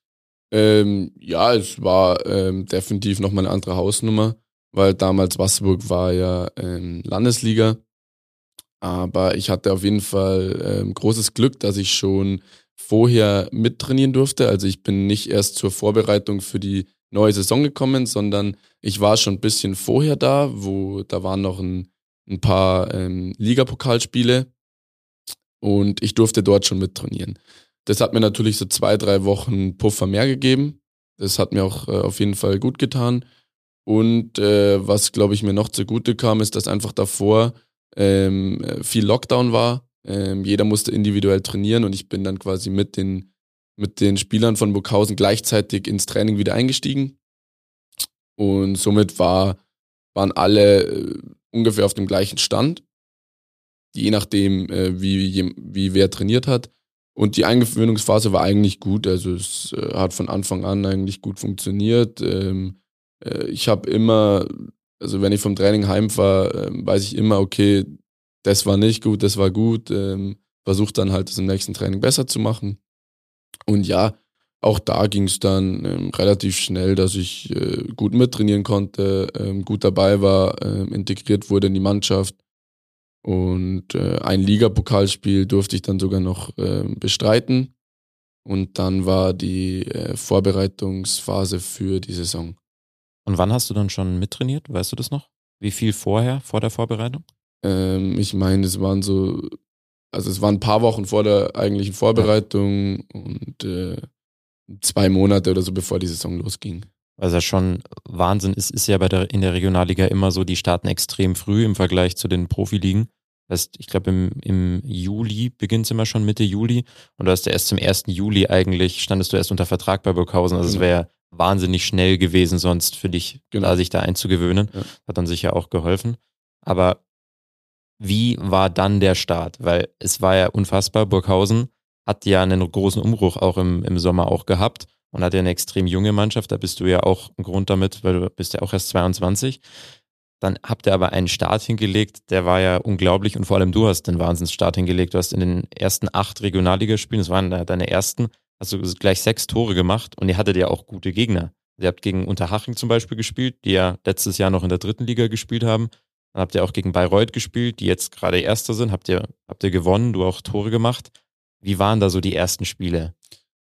Ähm, ja, es war ähm, definitiv nochmal eine andere Hausnummer, weil damals Wasserburg war ja ähm, Landesliga. Aber ich hatte auf jeden Fall ähm, großes Glück, dass ich schon vorher mittrainieren durfte. Also ich bin nicht erst zur Vorbereitung für die neue Saison gekommen, sondern ich war schon ein bisschen vorher da, wo da waren noch ein, ein paar ähm, Ligapokalspiele und ich durfte dort schon mittrainieren. Das hat mir natürlich so zwei, drei Wochen Puffer mehr gegeben. Das hat mir auch äh, auf jeden Fall gut getan. Und äh, was, glaube ich, mir noch zugute kam, ist, dass einfach davor ähm, viel Lockdown war. Ähm, jeder musste individuell trainieren und ich bin dann quasi mit den mit den Spielern von Burghausen gleichzeitig ins Training wieder eingestiegen. Und somit war, waren alle äh, ungefähr auf dem gleichen Stand, je nachdem, äh, wie, wie wer trainiert hat. Und die Eingewöhnungsphase war eigentlich gut, also es äh, hat von Anfang an eigentlich gut funktioniert. Ähm, äh, ich habe immer, also wenn ich vom Training heimfahre, äh, weiß ich immer, okay, das war nicht gut, das war gut. Ähm, Versuche dann halt das im nächsten Training besser zu machen. Und ja, auch da ging es dann ähm, relativ schnell, dass ich äh, gut mittrainieren konnte, ähm, gut dabei war, äh, integriert wurde in die Mannschaft. Und äh, ein Ligapokalspiel durfte ich dann sogar noch ähm, bestreiten. Und dann war die äh, Vorbereitungsphase für die Saison. Und wann hast du dann schon mittrainiert? Weißt du das noch? Wie viel vorher, vor der Vorbereitung? Ähm, ich meine, es waren so also es waren ein paar Wochen vor der eigentlichen Vorbereitung und äh, zwei Monate oder so, bevor die Saison losging. Was ja schon Wahnsinn ist, ist ja bei der, in der Regionalliga immer so, die starten extrem früh im Vergleich zu den Profiligen. Das heißt, ich glaube, im, im Juli beginnt es immer schon Mitte Juli und du hast ja erst zum 1. Juli eigentlich, standest du erst unter Vertrag bei Burghausen. Also genau. es wäre wahnsinnig schnell gewesen sonst für dich, genau. da sich da einzugewöhnen. Ja. Hat dann sicher auch geholfen. Aber wie war dann der Start? Weil es war ja unfassbar. Burghausen hat ja einen großen Umbruch auch im, im Sommer auch gehabt und hat ja eine extrem junge Mannschaft. Da bist du ja auch ein Grund damit, weil du bist ja auch erst 22. Dann habt ihr aber einen Start hingelegt, der war ja unglaublich und vor allem du hast den Wahnsinnsstart hingelegt. Du hast in den ersten acht Regionalligaspielen, das waren deine ersten, hast du gleich sechs Tore gemacht und ihr hattet ja auch gute Gegner. Ihr habt gegen Unterhaching zum Beispiel gespielt, die ja letztes Jahr noch in der dritten Liga gespielt haben. Dann habt ihr auch gegen Bayreuth gespielt, die jetzt gerade Erster sind. Habt ihr, habt ihr gewonnen, du auch Tore gemacht. Wie waren da so die ersten Spiele?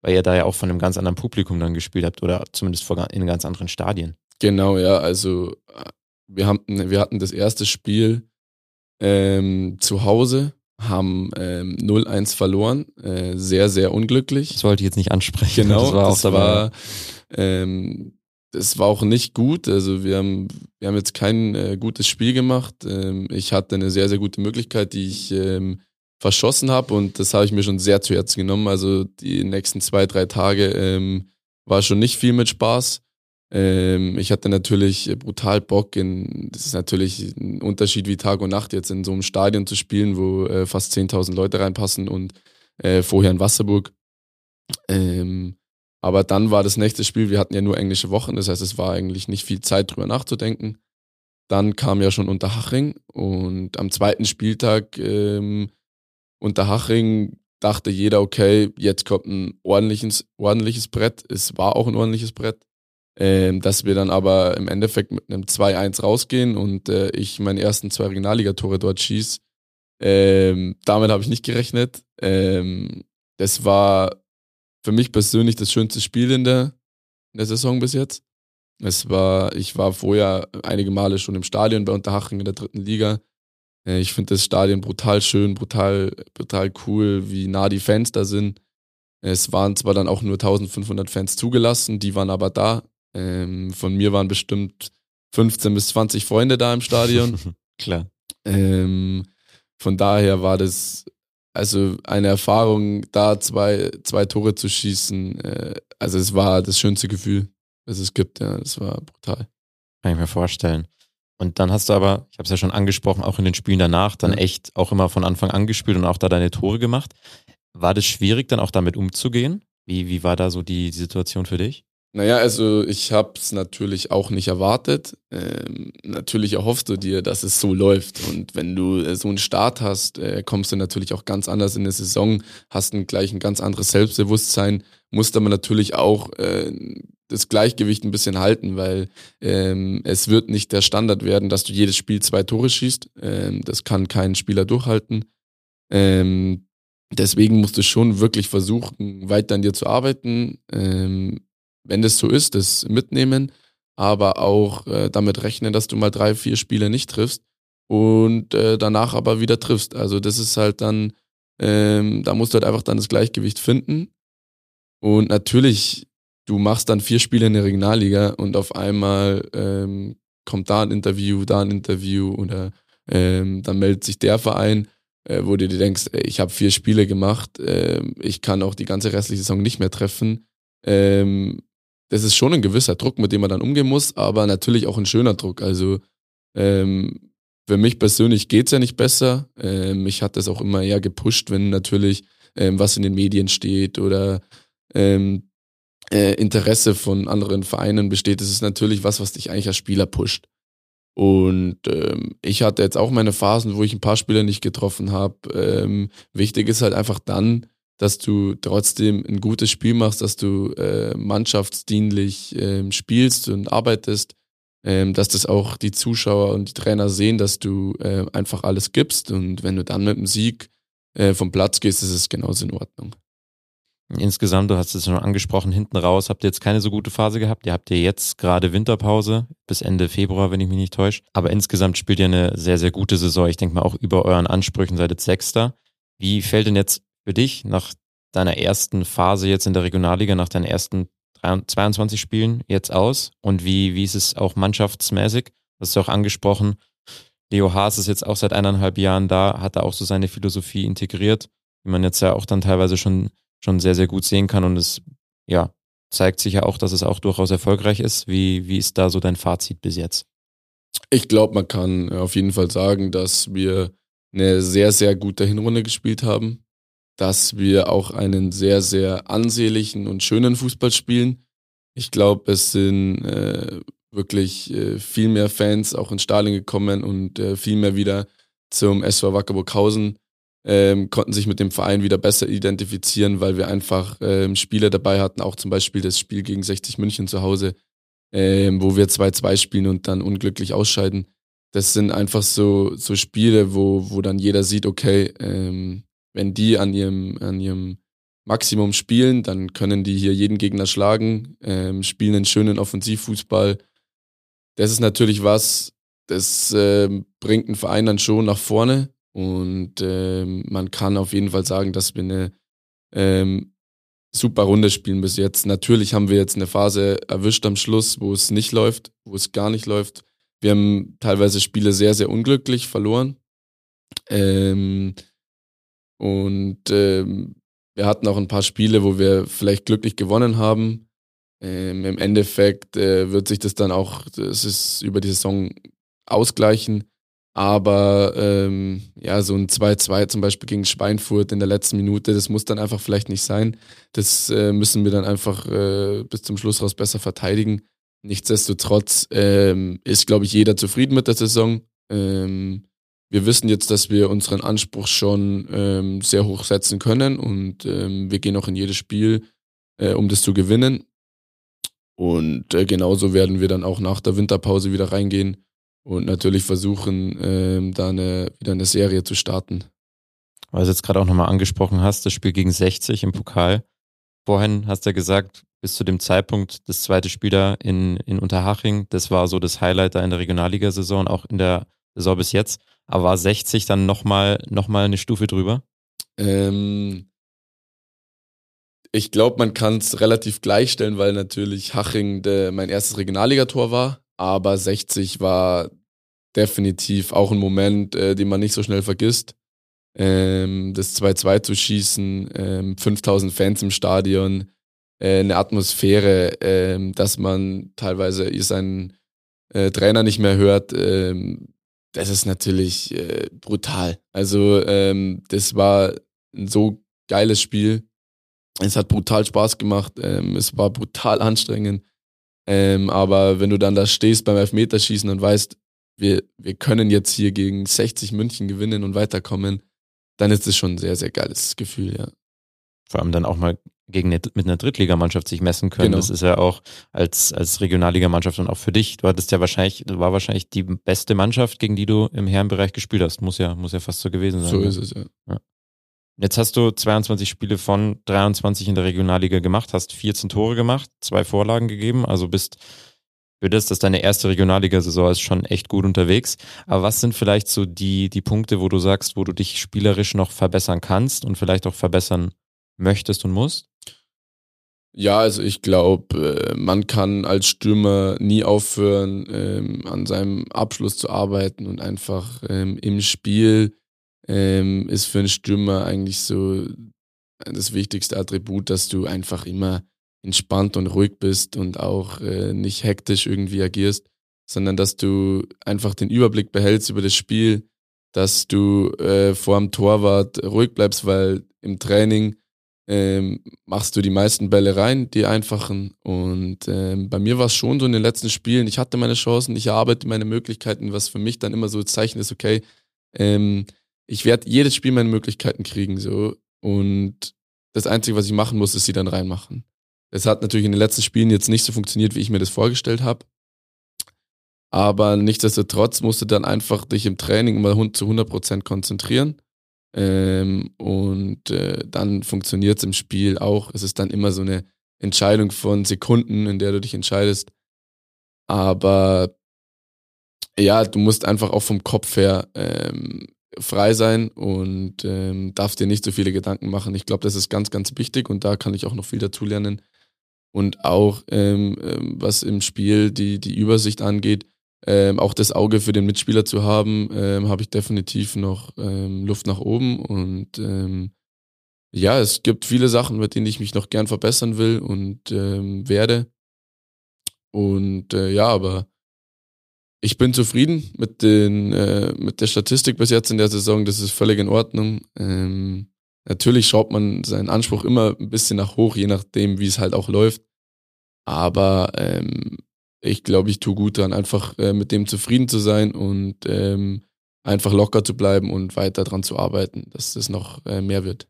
Weil ihr da ja auch von einem ganz anderen Publikum dann gespielt habt oder zumindest in ganz anderen Stadien. Genau, ja. Also äh, wir, haben, wir hatten das erste Spiel ähm, zu Hause, haben ähm, 0-1 verloren. Äh, sehr, sehr unglücklich. Das wollte ich jetzt nicht ansprechen. Genau, das war, das war ähm, das war auch nicht gut. Also wir haben, wir haben jetzt kein äh, gutes Spiel gemacht. Ähm, ich hatte eine sehr, sehr gute Möglichkeit, die ich ähm, verschossen habe und das habe ich mir schon sehr zu Herzen genommen. Also die nächsten zwei, drei Tage ähm, war schon nicht viel mit Spaß. Ähm, ich hatte natürlich brutal Bock in, das ist natürlich ein Unterschied wie Tag und Nacht jetzt in so einem Stadion zu spielen, wo äh, fast 10.000 Leute reinpassen und äh, vorher in Wasserburg. Ähm, aber dann war das nächste Spiel, wir hatten ja nur englische Wochen, das heißt, es war eigentlich nicht viel Zeit drüber nachzudenken. Dann kam ja schon Unterhaching und am zweiten Spieltag ähm, Unterhaching dachte jeder, okay, jetzt kommt ein ordentliches, ordentliches Brett. Es war auch ein ordentliches Brett. Ähm, dass wir dann aber im Endeffekt mit einem 2-1 rausgehen und äh, ich meine ersten zwei Regionalligatore dort schieße. Ähm, damit habe ich nicht gerechnet. Ähm, das war für mich persönlich das schönste Spiel in der, in der Saison bis jetzt. Es war, ich war vorher einige Male schon im Stadion bei Unterhaching in der dritten Liga. Äh, ich finde das Stadion brutal schön, brutal, brutal cool, wie nah die Fans da sind. Es waren zwar dann auch nur 1500 Fans zugelassen, die waren aber da. Ähm, von mir waren bestimmt 15 bis 20 Freunde da im Stadion. Klar. Ähm, von daher war das also eine Erfahrung, da zwei, zwei Tore zu schießen. Äh, also es war das schönste Gefühl, das es gibt. Ja, das war brutal. Kann ich mir vorstellen. Und dann hast du aber, ich habe es ja schon angesprochen, auch in den Spielen danach dann ja. echt auch immer von Anfang an gespielt und auch da deine Tore gemacht. War das schwierig, dann auch damit umzugehen? Wie, wie war da so die, die Situation für dich? Naja, also ich habe es natürlich auch nicht erwartet. Ähm, natürlich erhoffst du dir, dass es so läuft. Und wenn du äh, so einen Start hast, äh, kommst du natürlich auch ganz anders in der Saison, hast ein, gleich ein ganz anderes Selbstbewusstsein, musst aber natürlich auch äh, das Gleichgewicht ein bisschen halten, weil ähm, es wird nicht der Standard werden, dass du jedes Spiel zwei Tore schießt. Ähm, das kann kein Spieler durchhalten. Ähm, deswegen musst du schon wirklich versuchen, weiter an dir zu arbeiten. Ähm, wenn das so ist, das mitnehmen, aber auch äh, damit rechnen, dass du mal drei, vier Spiele nicht triffst und äh, danach aber wieder triffst. Also das ist halt dann, ähm, da musst du halt einfach dann das Gleichgewicht finden. Und natürlich, du machst dann vier Spiele in der Regionalliga und auf einmal ähm, kommt da ein Interview, da ein Interview oder ähm, dann meldet sich der Verein, äh, wo du dir denkst, ey, ich habe vier Spiele gemacht, äh, ich kann auch die ganze restliche Saison nicht mehr treffen. Ähm, das ist schon ein gewisser Druck, mit dem man dann umgehen muss, aber natürlich auch ein schöner Druck. Also ähm, für mich persönlich geht's ja nicht besser. Ähm, mich hat das auch immer eher gepusht, wenn natürlich ähm, was in den Medien steht oder ähm, äh, Interesse von anderen Vereinen besteht. Das ist natürlich was, was dich eigentlich als Spieler pusht. Und ähm, ich hatte jetzt auch meine Phasen, wo ich ein paar Spieler nicht getroffen habe. Ähm, wichtig ist halt einfach dann, dass du trotzdem ein gutes Spiel machst, dass du äh, mannschaftsdienlich äh, spielst und arbeitest, äh, dass das auch die Zuschauer und die Trainer sehen, dass du äh, einfach alles gibst und wenn du dann mit dem Sieg äh, vom Platz gehst, ist es genauso in Ordnung. Insgesamt, du hast es schon angesprochen, hinten raus habt ihr jetzt keine so gute Phase gehabt. Ihr habt ihr jetzt gerade Winterpause bis Ende Februar, wenn ich mich nicht täusche. Aber insgesamt spielt ihr eine sehr, sehr gute Saison. Ich denke mal auch über euren Ansprüchen seid ihr Sechster. Wie fällt denn jetzt für dich nach deiner ersten Phase jetzt in der Regionalliga, nach deinen ersten 22 Spielen jetzt aus? Und wie, wie ist es auch mannschaftsmäßig? Das ist auch angesprochen. Leo Haas ist jetzt auch seit eineinhalb Jahren da, hat da auch so seine Philosophie integriert, wie man jetzt ja auch dann teilweise schon, schon sehr, sehr gut sehen kann. Und es, ja, zeigt sich ja auch, dass es auch durchaus erfolgreich ist. Wie, wie ist da so dein Fazit bis jetzt? Ich glaube, man kann auf jeden Fall sagen, dass wir eine sehr, sehr gute Hinrunde gespielt haben dass wir auch einen sehr, sehr ansehlichen und schönen Fußball spielen. Ich glaube, es sind äh, wirklich äh, viel mehr Fans auch ins Stadion gekommen und äh, viel mehr wieder zum SV Wackerburghausen, ähm, konnten sich mit dem Verein wieder besser identifizieren, weil wir einfach ähm, Spiele dabei hatten, auch zum Beispiel das Spiel gegen 60 München zu Hause, ähm, wo wir 2-2 spielen und dann unglücklich ausscheiden. Das sind einfach so, so Spiele, wo, wo dann jeder sieht, okay, ähm, wenn die an ihrem, an ihrem Maximum spielen, dann können die hier jeden Gegner schlagen, ähm, spielen einen schönen Offensivfußball. Das ist natürlich was, das äh, bringt einen Verein dann schon nach vorne und ähm, man kann auf jeden Fall sagen, dass wir eine ähm, super Runde spielen bis jetzt. Natürlich haben wir jetzt eine Phase erwischt am Schluss, wo es nicht läuft, wo es gar nicht läuft. Wir haben teilweise Spiele sehr, sehr unglücklich verloren. Ähm, und ähm, wir hatten auch ein paar Spiele, wo wir vielleicht glücklich gewonnen haben. Ähm, Im Endeffekt äh, wird sich das dann auch, das ist über die Saison ausgleichen. Aber ähm, ja, so ein 2-2 zum Beispiel gegen Schweinfurt in der letzten Minute, das muss dann einfach vielleicht nicht sein. Das äh, müssen wir dann einfach äh, bis zum Schluss raus besser verteidigen. Nichtsdestotrotz ähm, ist, glaube ich, jeder zufrieden mit der Saison. Ähm, wir wissen jetzt, dass wir unseren Anspruch schon ähm, sehr hoch setzen können und ähm, wir gehen auch in jedes Spiel, äh, um das zu gewinnen. Und äh, genauso werden wir dann auch nach der Winterpause wieder reingehen und natürlich versuchen, ähm, da eine, wieder eine Serie zu starten. Weil du jetzt gerade auch nochmal angesprochen hast, das Spiel gegen 60 im Pokal. Vorhin hast du ja gesagt, bis zu dem Zeitpunkt das zweite Spiel da in, in Unterhaching, das war so das Highlight da in der Regionalligasaison, auch in der Saison bis jetzt. Aber war 60 dann nochmal noch mal eine Stufe drüber? Ähm, ich glaube, man kann es relativ gleichstellen, weil natürlich Haching de, mein erstes Regionalligator war, aber 60 war definitiv auch ein Moment, äh, den man nicht so schnell vergisst. Ähm, das 2-2 zu schießen, ähm, 5000 Fans im Stadion, äh, eine Atmosphäre, äh, dass man teilweise seinen äh, Trainer nicht mehr hört, ähm, das ist natürlich äh, brutal. Also ähm, das war ein so geiles Spiel. Es hat brutal Spaß gemacht. Ähm, es war brutal anstrengend. Ähm, aber wenn du dann da stehst beim Elfmeterschießen und weißt, wir, wir können jetzt hier gegen 60 München gewinnen und weiterkommen, dann ist es schon ein sehr, sehr geiles Gefühl, ja. Vor allem dann auch mal gegen eine, mit einer Drittligamannschaft sich messen können. Genau. Das ist ja auch als, als Regionalligamannschaft und auch für dich. Du hattest ja wahrscheinlich, war wahrscheinlich die beste Mannschaft, gegen die du im Herrenbereich gespielt hast. Muss ja, muss ja fast so gewesen sein. So ne? ist es, ja. ja. Jetzt hast du 22 Spiele von 23 in der Regionalliga gemacht, hast 14 Tore gemacht, zwei Vorlagen gegeben, also bist für das, dass deine erste Regionalliga-Saison ist, schon echt gut unterwegs. Aber was sind vielleicht so die, die Punkte, wo du sagst, wo du dich spielerisch noch verbessern kannst und vielleicht auch verbessern möchtest und musst? Ja, also ich glaube, äh, man kann als Stürmer nie aufhören, ähm, an seinem Abschluss zu arbeiten und einfach ähm, im Spiel ähm, ist für einen Stürmer eigentlich so das wichtigste Attribut, dass du einfach immer entspannt und ruhig bist und auch äh, nicht hektisch irgendwie agierst, sondern dass du einfach den Überblick behältst über das Spiel, dass du äh, vor dem Torwart ruhig bleibst, weil im Training ähm, machst du die meisten Bälle rein, die einfachen. Und ähm, bei mir war es schon so in den letzten Spielen, ich hatte meine Chancen, ich erarbeite meine Möglichkeiten, was für mich dann immer so ein Zeichen ist, okay, ähm, ich werde jedes Spiel meine Möglichkeiten kriegen. so Und das Einzige, was ich machen muss, ist sie dann reinmachen. Das hat natürlich in den letzten Spielen jetzt nicht so funktioniert, wie ich mir das vorgestellt habe. Aber nichtsdestotrotz musst du dann einfach dich im Training immer zu 100% konzentrieren ähm, und äh, dann funktioniert es im Spiel auch. Es ist dann immer so eine Entscheidung von Sekunden, in der du dich entscheidest. Aber ja, du musst einfach auch vom Kopf her ähm, frei sein und ähm, darfst dir nicht so viele Gedanken machen. Ich glaube, das ist ganz, ganz wichtig und da kann ich auch noch viel dazu lernen. Und auch ähm, ähm was im Spiel die, die Übersicht angeht, ähm, auch das Auge für den Mitspieler zu haben, ähm, habe ich definitiv noch ähm, Luft nach oben. Und ähm, ja, es gibt viele Sachen, mit denen ich mich noch gern verbessern will und ähm, werde. Und äh, ja, aber ich bin zufrieden mit, den, äh, mit der Statistik bis jetzt in der Saison. Das ist völlig in Ordnung. Ähm, natürlich schaut man seinen Anspruch immer ein bisschen nach hoch, je nachdem, wie es halt auch läuft. Aber ähm, ich glaube, ich tue gut daran, einfach äh, mit dem zufrieden zu sein und ähm, einfach locker zu bleiben und weiter daran zu arbeiten, dass es noch äh, mehr wird.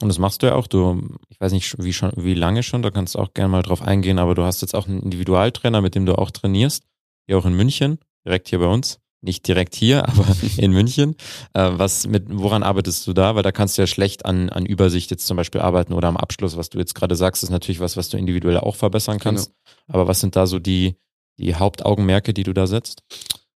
Und das machst du ja auch. Du, ich weiß nicht, wie, schon, wie lange schon, da kannst du auch gerne mal drauf eingehen, aber du hast jetzt auch einen Individualtrainer, mit dem du auch trainierst, hier auch in München, direkt hier bei uns nicht direkt hier, aber in München. Äh, was mit, woran arbeitest du da? Weil da kannst du ja schlecht an, an Übersicht jetzt zum Beispiel arbeiten oder am Abschluss, was du jetzt gerade sagst, ist natürlich was, was du individuell auch verbessern kannst. Genau. Aber was sind da so die, die Hauptaugenmerke, die du da setzt?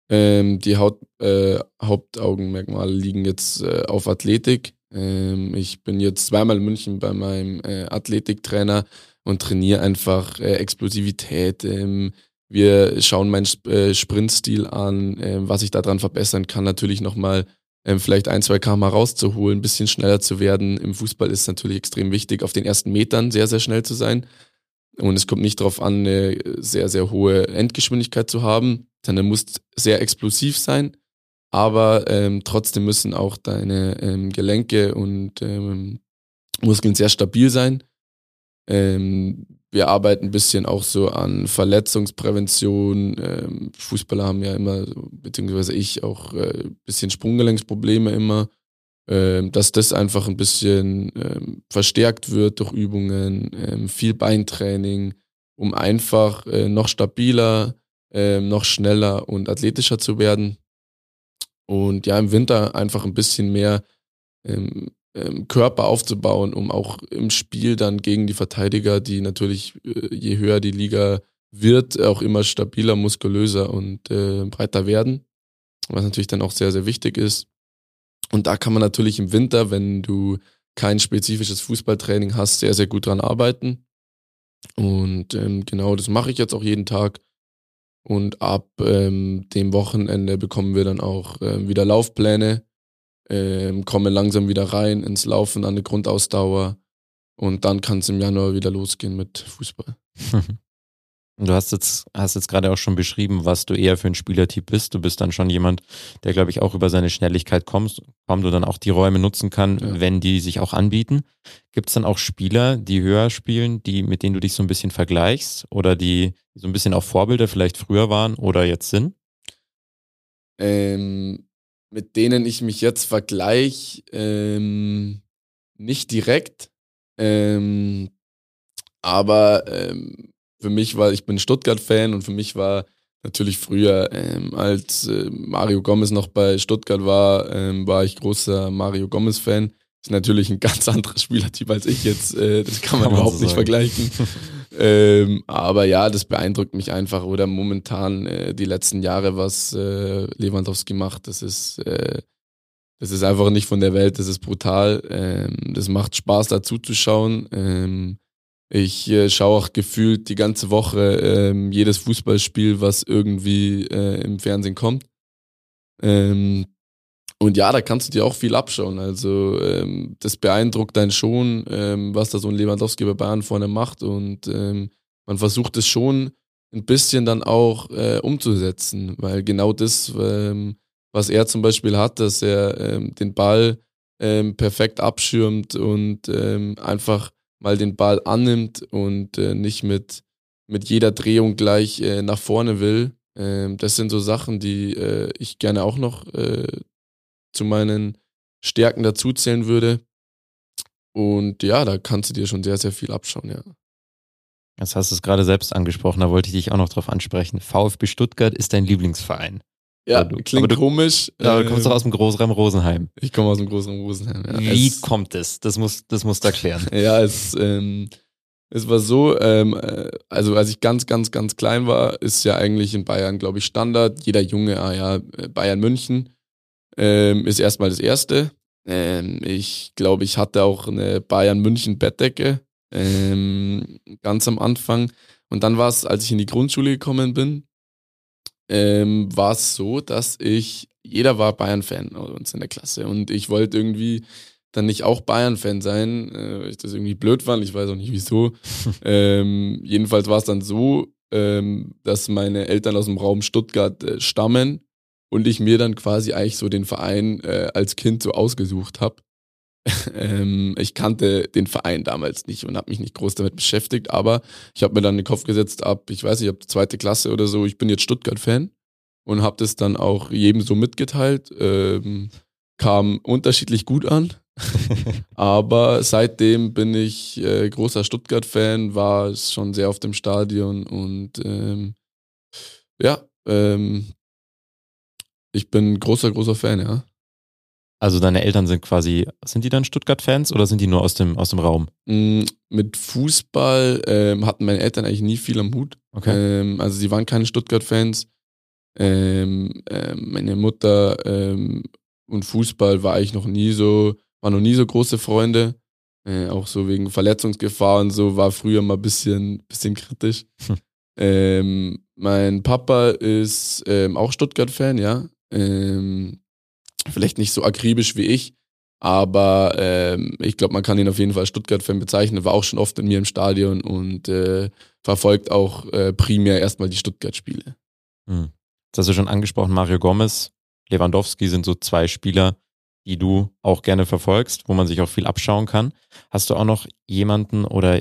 Ähm, die Haut, äh, Hauptaugenmerkmale liegen jetzt äh, auf Athletik. Ähm, ich bin jetzt zweimal in München bei meinem äh, Athletiktrainer und trainiere einfach äh, Explosivität. Ähm, wir schauen meinen äh, Sprintstil an, äh, was ich daran verbessern kann. Natürlich nochmal ähm, vielleicht ein, zwei km rauszuholen, ein bisschen schneller zu werden. Im Fußball ist es natürlich extrem wichtig, auf den ersten Metern sehr, sehr schnell zu sein. Und es kommt nicht darauf an, eine sehr, sehr hohe Endgeschwindigkeit zu haben, sondern muss sehr explosiv sein. Aber ähm, trotzdem müssen auch deine ähm, Gelenke und ähm, Muskeln sehr stabil sein. Ähm, wir arbeiten ein bisschen auch so an Verletzungsprävention. Ähm, Fußballer haben ja immer, beziehungsweise ich auch äh, bisschen Sprunggelenksprobleme immer. Ähm, dass das einfach ein bisschen ähm, verstärkt wird durch Übungen, ähm, viel Beintraining, um einfach äh, noch stabiler, ähm, noch schneller und athletischer zu werden. Und ja, im Winter einfach ein bisschen mehr ähm, Körper aufzubauen, um auch im Spiel dann gegen die Verteidiger, die natürlich, äh, je höher die Liga wird, auch immer stabiler, muskulöser und äh, breiter werden. Was natürlich dann auch sehr, sehr wichtig ist. Und da kann man natürlich im Winter, wenn du kein spezifisches Fußballtraining hast, sehr, sehr gut dran arbeiten. Und ähm, genau das mache ich jetzt auch jeden Tag. Und ab ähm, dem Wochenende bekommen wir dann auch ähm, wieder Laufpläne, ähm, kommen langsam wieder rein ins Laufen an eine Grundausdauer. Und dann kann es im Januar wieder losgehen mit Fußball. Du hast jetzt, hast jetzt gerade auch schon beschrieben, was du eher für ein Spielertyp bist. Du bist dann schon jemand, der, glaube ich, auch über seine Schnelligkeit kommt, kommt und dann auch die Räume nutzen kann, ja. wenn die sich auch anbieten. Gibt es dann auch Spieler, die höher spielen, die, mit denen du dich so ein bisschen vergleichst oder die so ein bisschen auch Vorbilder vielleicht früher waren oder jetzt sind? Ähm, mit denen ich mich jetzt vergleiche, ähm, nicht direkt. Ähm, aber ähm, für mich war, ich bin Stuttgart-Fan und für mich war natürlich früher, ähm, als äh, Mario Gomez noch bei Stuttgart war, ähm, war ich großer Mario Gomez-Fan. Ist natürlich ein ganz anderer Spielertyp als ich jetzt. Äh, das kann man kann überhaupt so nicht vergleichen. ähm, aber ja, das beeindruckt mich einfach. Oder momentan äh, die letzten Jahre, was äh, Lewandowski macht, das ist, äh, das ist einfach nicht von der Welt. Das ist brutal. Ähm, das macht Spaß, dazu zu schauen. Ähm, ich äh, schaue auch gefühlt die ganze Woche ähm, jedes Fußballspiel, was irgendwie äh, im Fernsehen kommt. Ähm, und ja, da kannst du dir auch viel abschauen. Also ähm, das beeindruckt einen schon, ähm, was da so ein Lewandowski bei Bayern vorne macht. Und ähm, man versucht es schon ein bisschen dann auch äh, umzusetzen, weil genau das, ähm, was er zum Beispiel hat, dass er ähm, den Ball ähm, perfekt abschirmt und ähm, einfach mal den Ball annimmt und äh, nicht mit, mit jeder Drehung gleich äh, nach vorne will. Ähm, das sind so Sachen, die äh, ich gerne auch noch äh, zu meinen Stärken dazuzählen würde. Und ja, da kannst du dir schon sehr, sehr viel abschauen, ja. Jetzt hast du es gerade selbst angesprochen, da wollte ich dich auch noch drauf ansprechen. VfB Stuttgart ist dein Lieblingsverein. Ja, du, klingt du, komisch. Aber du kommst doch aus dem Großraum Rosenheim. Ich komme aus dem Großraum Rosenheim, ja. Wie es, kommt es? Das muss, das musst du erklären. ja, es, ähm, es war so, ähm, äh, also als ich ganz, ganz, ganz klein war, ist ja eigentlich in Bayern, glaube ich, Standard. Jeder Junge, ah ja, Bayern München ähm, ist erstmal das Erste. Ähm, ich glaube, ich hatte auch eine Bayern München Bettdecke ähm, ganz am Anfang. Und dann war es, als ich in die Grundschule gekommen bin, ähm, war es so, dass ich, jeder war Bayern-Fan bei uns in der Klasse und ich wollte irgendwie dann nicht auch Bayern-Fan sein, äh, ich das irgendwie blöd fand, ich weiß auch nicht wieso. ähm, jedenfalls war es dann so, ähm, dass meine Eltern aus dem Raum Stuttgart äh, stammen und ich mir dann quasi eigentlich so den Verein äh, als Kind so ausgesucht habe. ähm, ich kannte den Verein damals nicht und habe mich nicht groß damit beschäftigt, aber ich habe mir dann den Kopf gesetzt, ab, ich weiß nicht, ab zweite Klasse oder so, ich bin jetzt Stuttgart-Fan und habe das dann auch jedem so mitgeteilt. Ähm, kam unterschiedlich gut an, aber seitdem bin ich äh, großer Stuttgart-Fan, war schon sehr auf dem Stadion und ähm, ja, ähm, ich bin großer, großer Fan, ja. Also deine Eltern sind quasi, sind die dann Stuttgart-Fans oder sind die nur aus dem, aus dem Raum? Mm, mit Fußball ähm, hatten meine Eltern eigentlich nie viel am Hut. Okay. Ähm, also sie waren keine Stuttgart-Fans. Ähm, ähm, meine Mutter ähm, und Fußball war eigentlich noch nie so waren noch nie so große Freunde. Äh, auch so wegen Verletzungsgefahr und so war früher mal ein bisschen, bisschen kritisch. Hm. Ähm, mein Papa ist ähm, auch Stuttgart-Fan, ja. Ähm, vielleicht nicht so akribisch wie ich, aber ähm, ich glaube, man kann ihn auf jeden Fall als Stuttgart-Fan bezeichnen. War auch schon oft mit mir im Stadion und äh, verfolgt auch äh, primär erstmal die Stuttgart-Spiele. Hm. Das hast du schon angesprochen, Mario Gomez, Lewandowski sind so zwei Spieler, die du auch gerne verfolgst, wo man sich auch viel abschauen kann. Hast du auch noch jemanden oder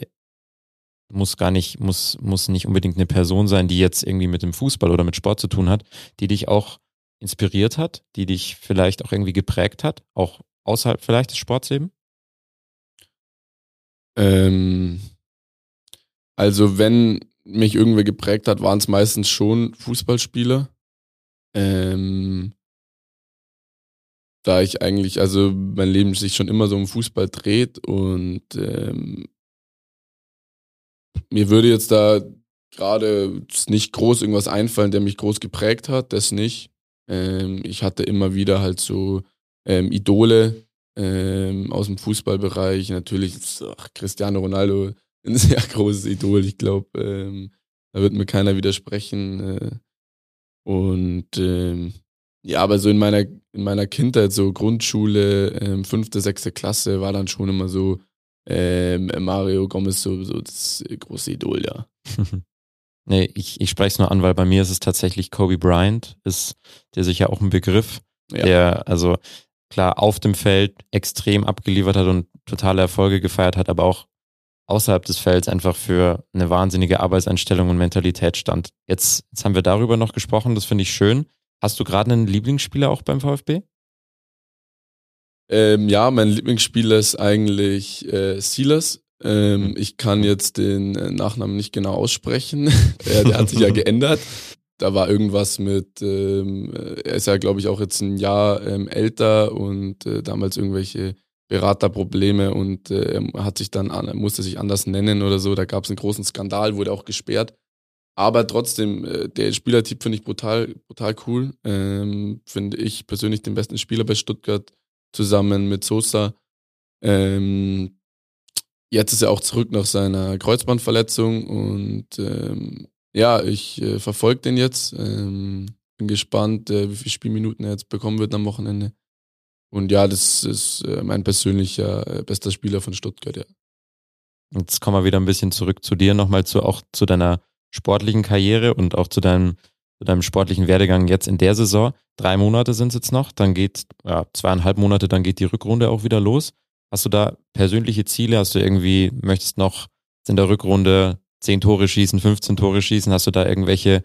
muss gar nicht, muss, muss nicht unbedingt eine Person sein, die jetzt irgendwie mit dem Fußball oder mit Sport zu tun hat, die dich auch inspiriert hat, die dich vielleicht auch irgendwie geprägt hat, auch außerhalb vielleicht des Sports eben? Ähm, also wenn mich irgendwer geprägt hat, waren es meistens schon Fußballspieler. Ähm, da ich eigentlich, also mein Leben sich schon immer so um Fußball dreht und ähm, mir würde jetzt da gerade nicht groß irgendwas einfallen, der mich groß geprägt hat, das nicht. Ähm, ich hatte immer wieder halt so ähm, Idole ähm, aus dem Fußballbereich. Natürlich ach, Cristiano Ronaldo ein sehr großes Idol. Ich glaube, ähm, da wird mir keiner widersprechen. Äh, und ähm, ja, aber so in meiner, in meiner Kindheit, so Grundschule, ähm, fünfte, sechste Klasse, war dann schon immer so Mario Gomez so, so das große Idol, ja. nee, ich, ich spreche es nur an, weil bei mir ist es tatsächlich Kobe Bryant, ist der sicher auch ein Begriff, Ja. der also klar auf dem Feld extrem abgeliefert hat und totale Erfolge gefeiert hat, aber auch außerhalb des Felds einfach für eine wahnsinnige Arbeitseinstellung und Mentalität stand. Jetzt, jetzt haben wir darüber noch gesprochen, das finde ich schön. Hast du gerade einen Lieblingsspieler auch beim VfB? Ähm, ja, mein Lieblingsspieler ist eigentlich äh, Silas. Ähm, ich kann jetzt den äh, Nachnamen nicht genau aussprechen. der, der hat sich ja geändert. Da war irgendwas mit, ähm, äh, er ist ja, glaube ich, auch jetzt ein Jahr ähm, älter und äh, damals irgendwelche Beraterprobleme und äh, er hat sich dann, an, musste sich anders nennen oder so. Da gab es einen großen Skandal, wurde auch gesperrt. Aber trotzdem, äh, der Spielertyp finde ich brutal, brutal cool. Ähm, finde ich persönlich den besten Spieler bei Stuttgart zusammen mit Sosa. Ähm, jetzt ist er auch zurück nach seiner Kreuzbandverletzung und ähm, ja, ich äh, verfolge den jetzt. Ähm, bin gespannt, äh, wie viele Spielminuten er jetzt bekommen wird am Wochenende. Und ja, das ist äh, mein persönlicher äh, bester Spieler von Stuttgart, ja. Jetzt kommen wir wieder ein bisschen zurück zu dir, nochmal zu, auch zu deiner sportlichen Karriere und auch zu deinem, zu deinem sportlichen Werdegang jetzt in der Saison. Drei Monate sind es jetzt noch, dann geht, ja, zweieinhalb Monate, dann geht die Rückrunde auch wieder los. Hast du da persönliche Ziele? Hast du irgendwie, möchtest noch in der Rückrunde 10 Tore schießen, 15 Tore schießen? Hast du da irgendwelche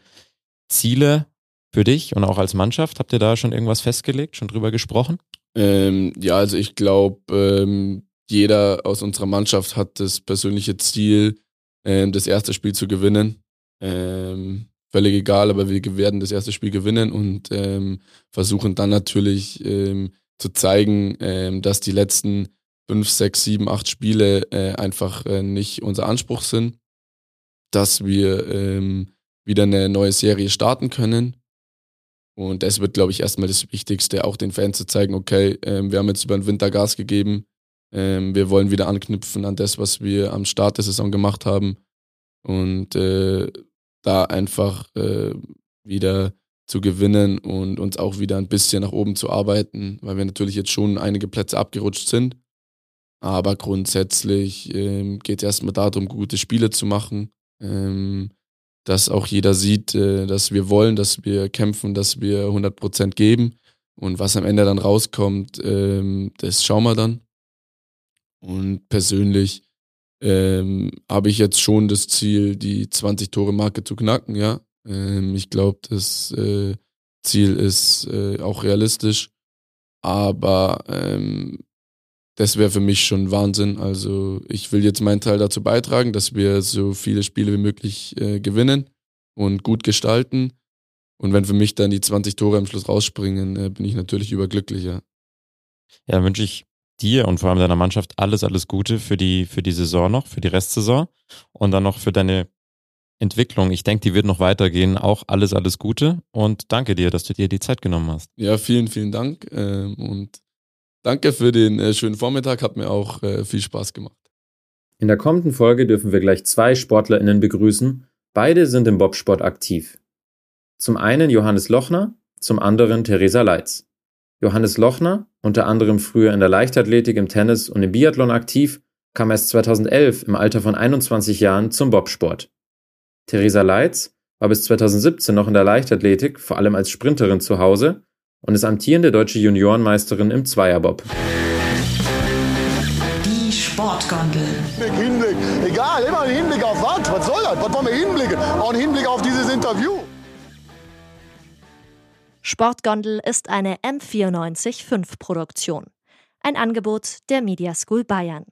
Ziele für dich und auch als Mannschaft? Habt ihr da schon irgendwas festgelegt, schon drüber gesprochen? Ähm, ja, also ich glaube, ähm, jeder aus unserer Mannschaft hat das persönliche Ziel, ähm, das erste Spiel zu gewinnen. Ähm, völlig egal, aber wir werden das erste Spiel gewinnen und ähm, versuchen dann natürlich ähm, zu zeigen, dass die letzten fünf, sechs, sieben, acht Spiele äh, einfach äh, nicht unser Anspruch sind, dass wir ähm, wieder eine neue Serie starten können. Und das wird, glaube ich, erstmal das Wichtigste, auch den Fans zu zeigen, okay, ähm, wir haben jetzt über den Winter Gas gegeben, ähm, wir wollen wieder anknüpfen an das, was wir am Start der Saison gemacht haben und äh, da einfach äh, wieder zu gewinnen und uns auch wieder ein bisschen nach oben zu arbeiten, weil wir natürlich jetzt schon einige Plätze abgerutscht sind. Aber grundsätzlich ähm, geht es erstmal darum, gute Spiele zu machen, ähm, dass auch jeder sieht, äh, dass wir wollen, dass wir kämpfen, dass wir 100% geben. Und was am Ende dann rauskommt, ähm, das schauen wir dann. Und persönlich ähm, habe ich jetzt schon das Ziel, die 20-Tore-Marke zu knacken, ja. Ähm, ich glaube, das äh, Ziel ist äh, auch realistisch. Aber ähm, das wäre für mich schon Wahnsinn. Also ich will jetzt meinen Teil dazu beitragen, dass wir so viele Spiele wie möglich äh, gewinnen und gut gestalten. Und wenn für mich dann die 20 Tore am Schluss rausspringen, äh, bin ich natürlich überglücklicher. Ja, wünsche ich dir und vor allem deiner Mannschaft alles, alles Gute für die, für die Saison noch, für die Restsaison und dann noch für deine Entwicklung. Ich denke, die wird noch weitergehen. Auch alles, alles Gute und danke dir, dass du dir die Zeit genommen hast. Ja, vielen, vielen Dank. Ähm, und danke für den äh, schönen Vormittag, hat mir auch äh, viel Spaß gemacht. In der kommenden Folge dürfen wir gleich zwei SportlerInnen begrüßen. Beide sind im Bobsport aktiv. Zum einen Johannes Lochner, zum anderen Theresa Leitz. Johannes Lochner, unter anderem früher in der Leichtathletik, im Tennis und im Biathlon aktiv, kam erst 2011 im Alter von 21 Jahren zum Bobsport. Theresa Leitz war bis 2017 noch in der Leichtathletik, vor allem als Sprinterin zu Hause und ist amtierende deutsche Juniorenmeisterin im Zweierbob. Die Sportgondel. Hinblick, egal, immer ein Hinblick auf was? Was soll das? Was wollen wir hinblicken? Auch ein Hinblick auf dieses Interview. Sportgondel ist eine M945 Produktion. Ein Angebot der Media School Bayern.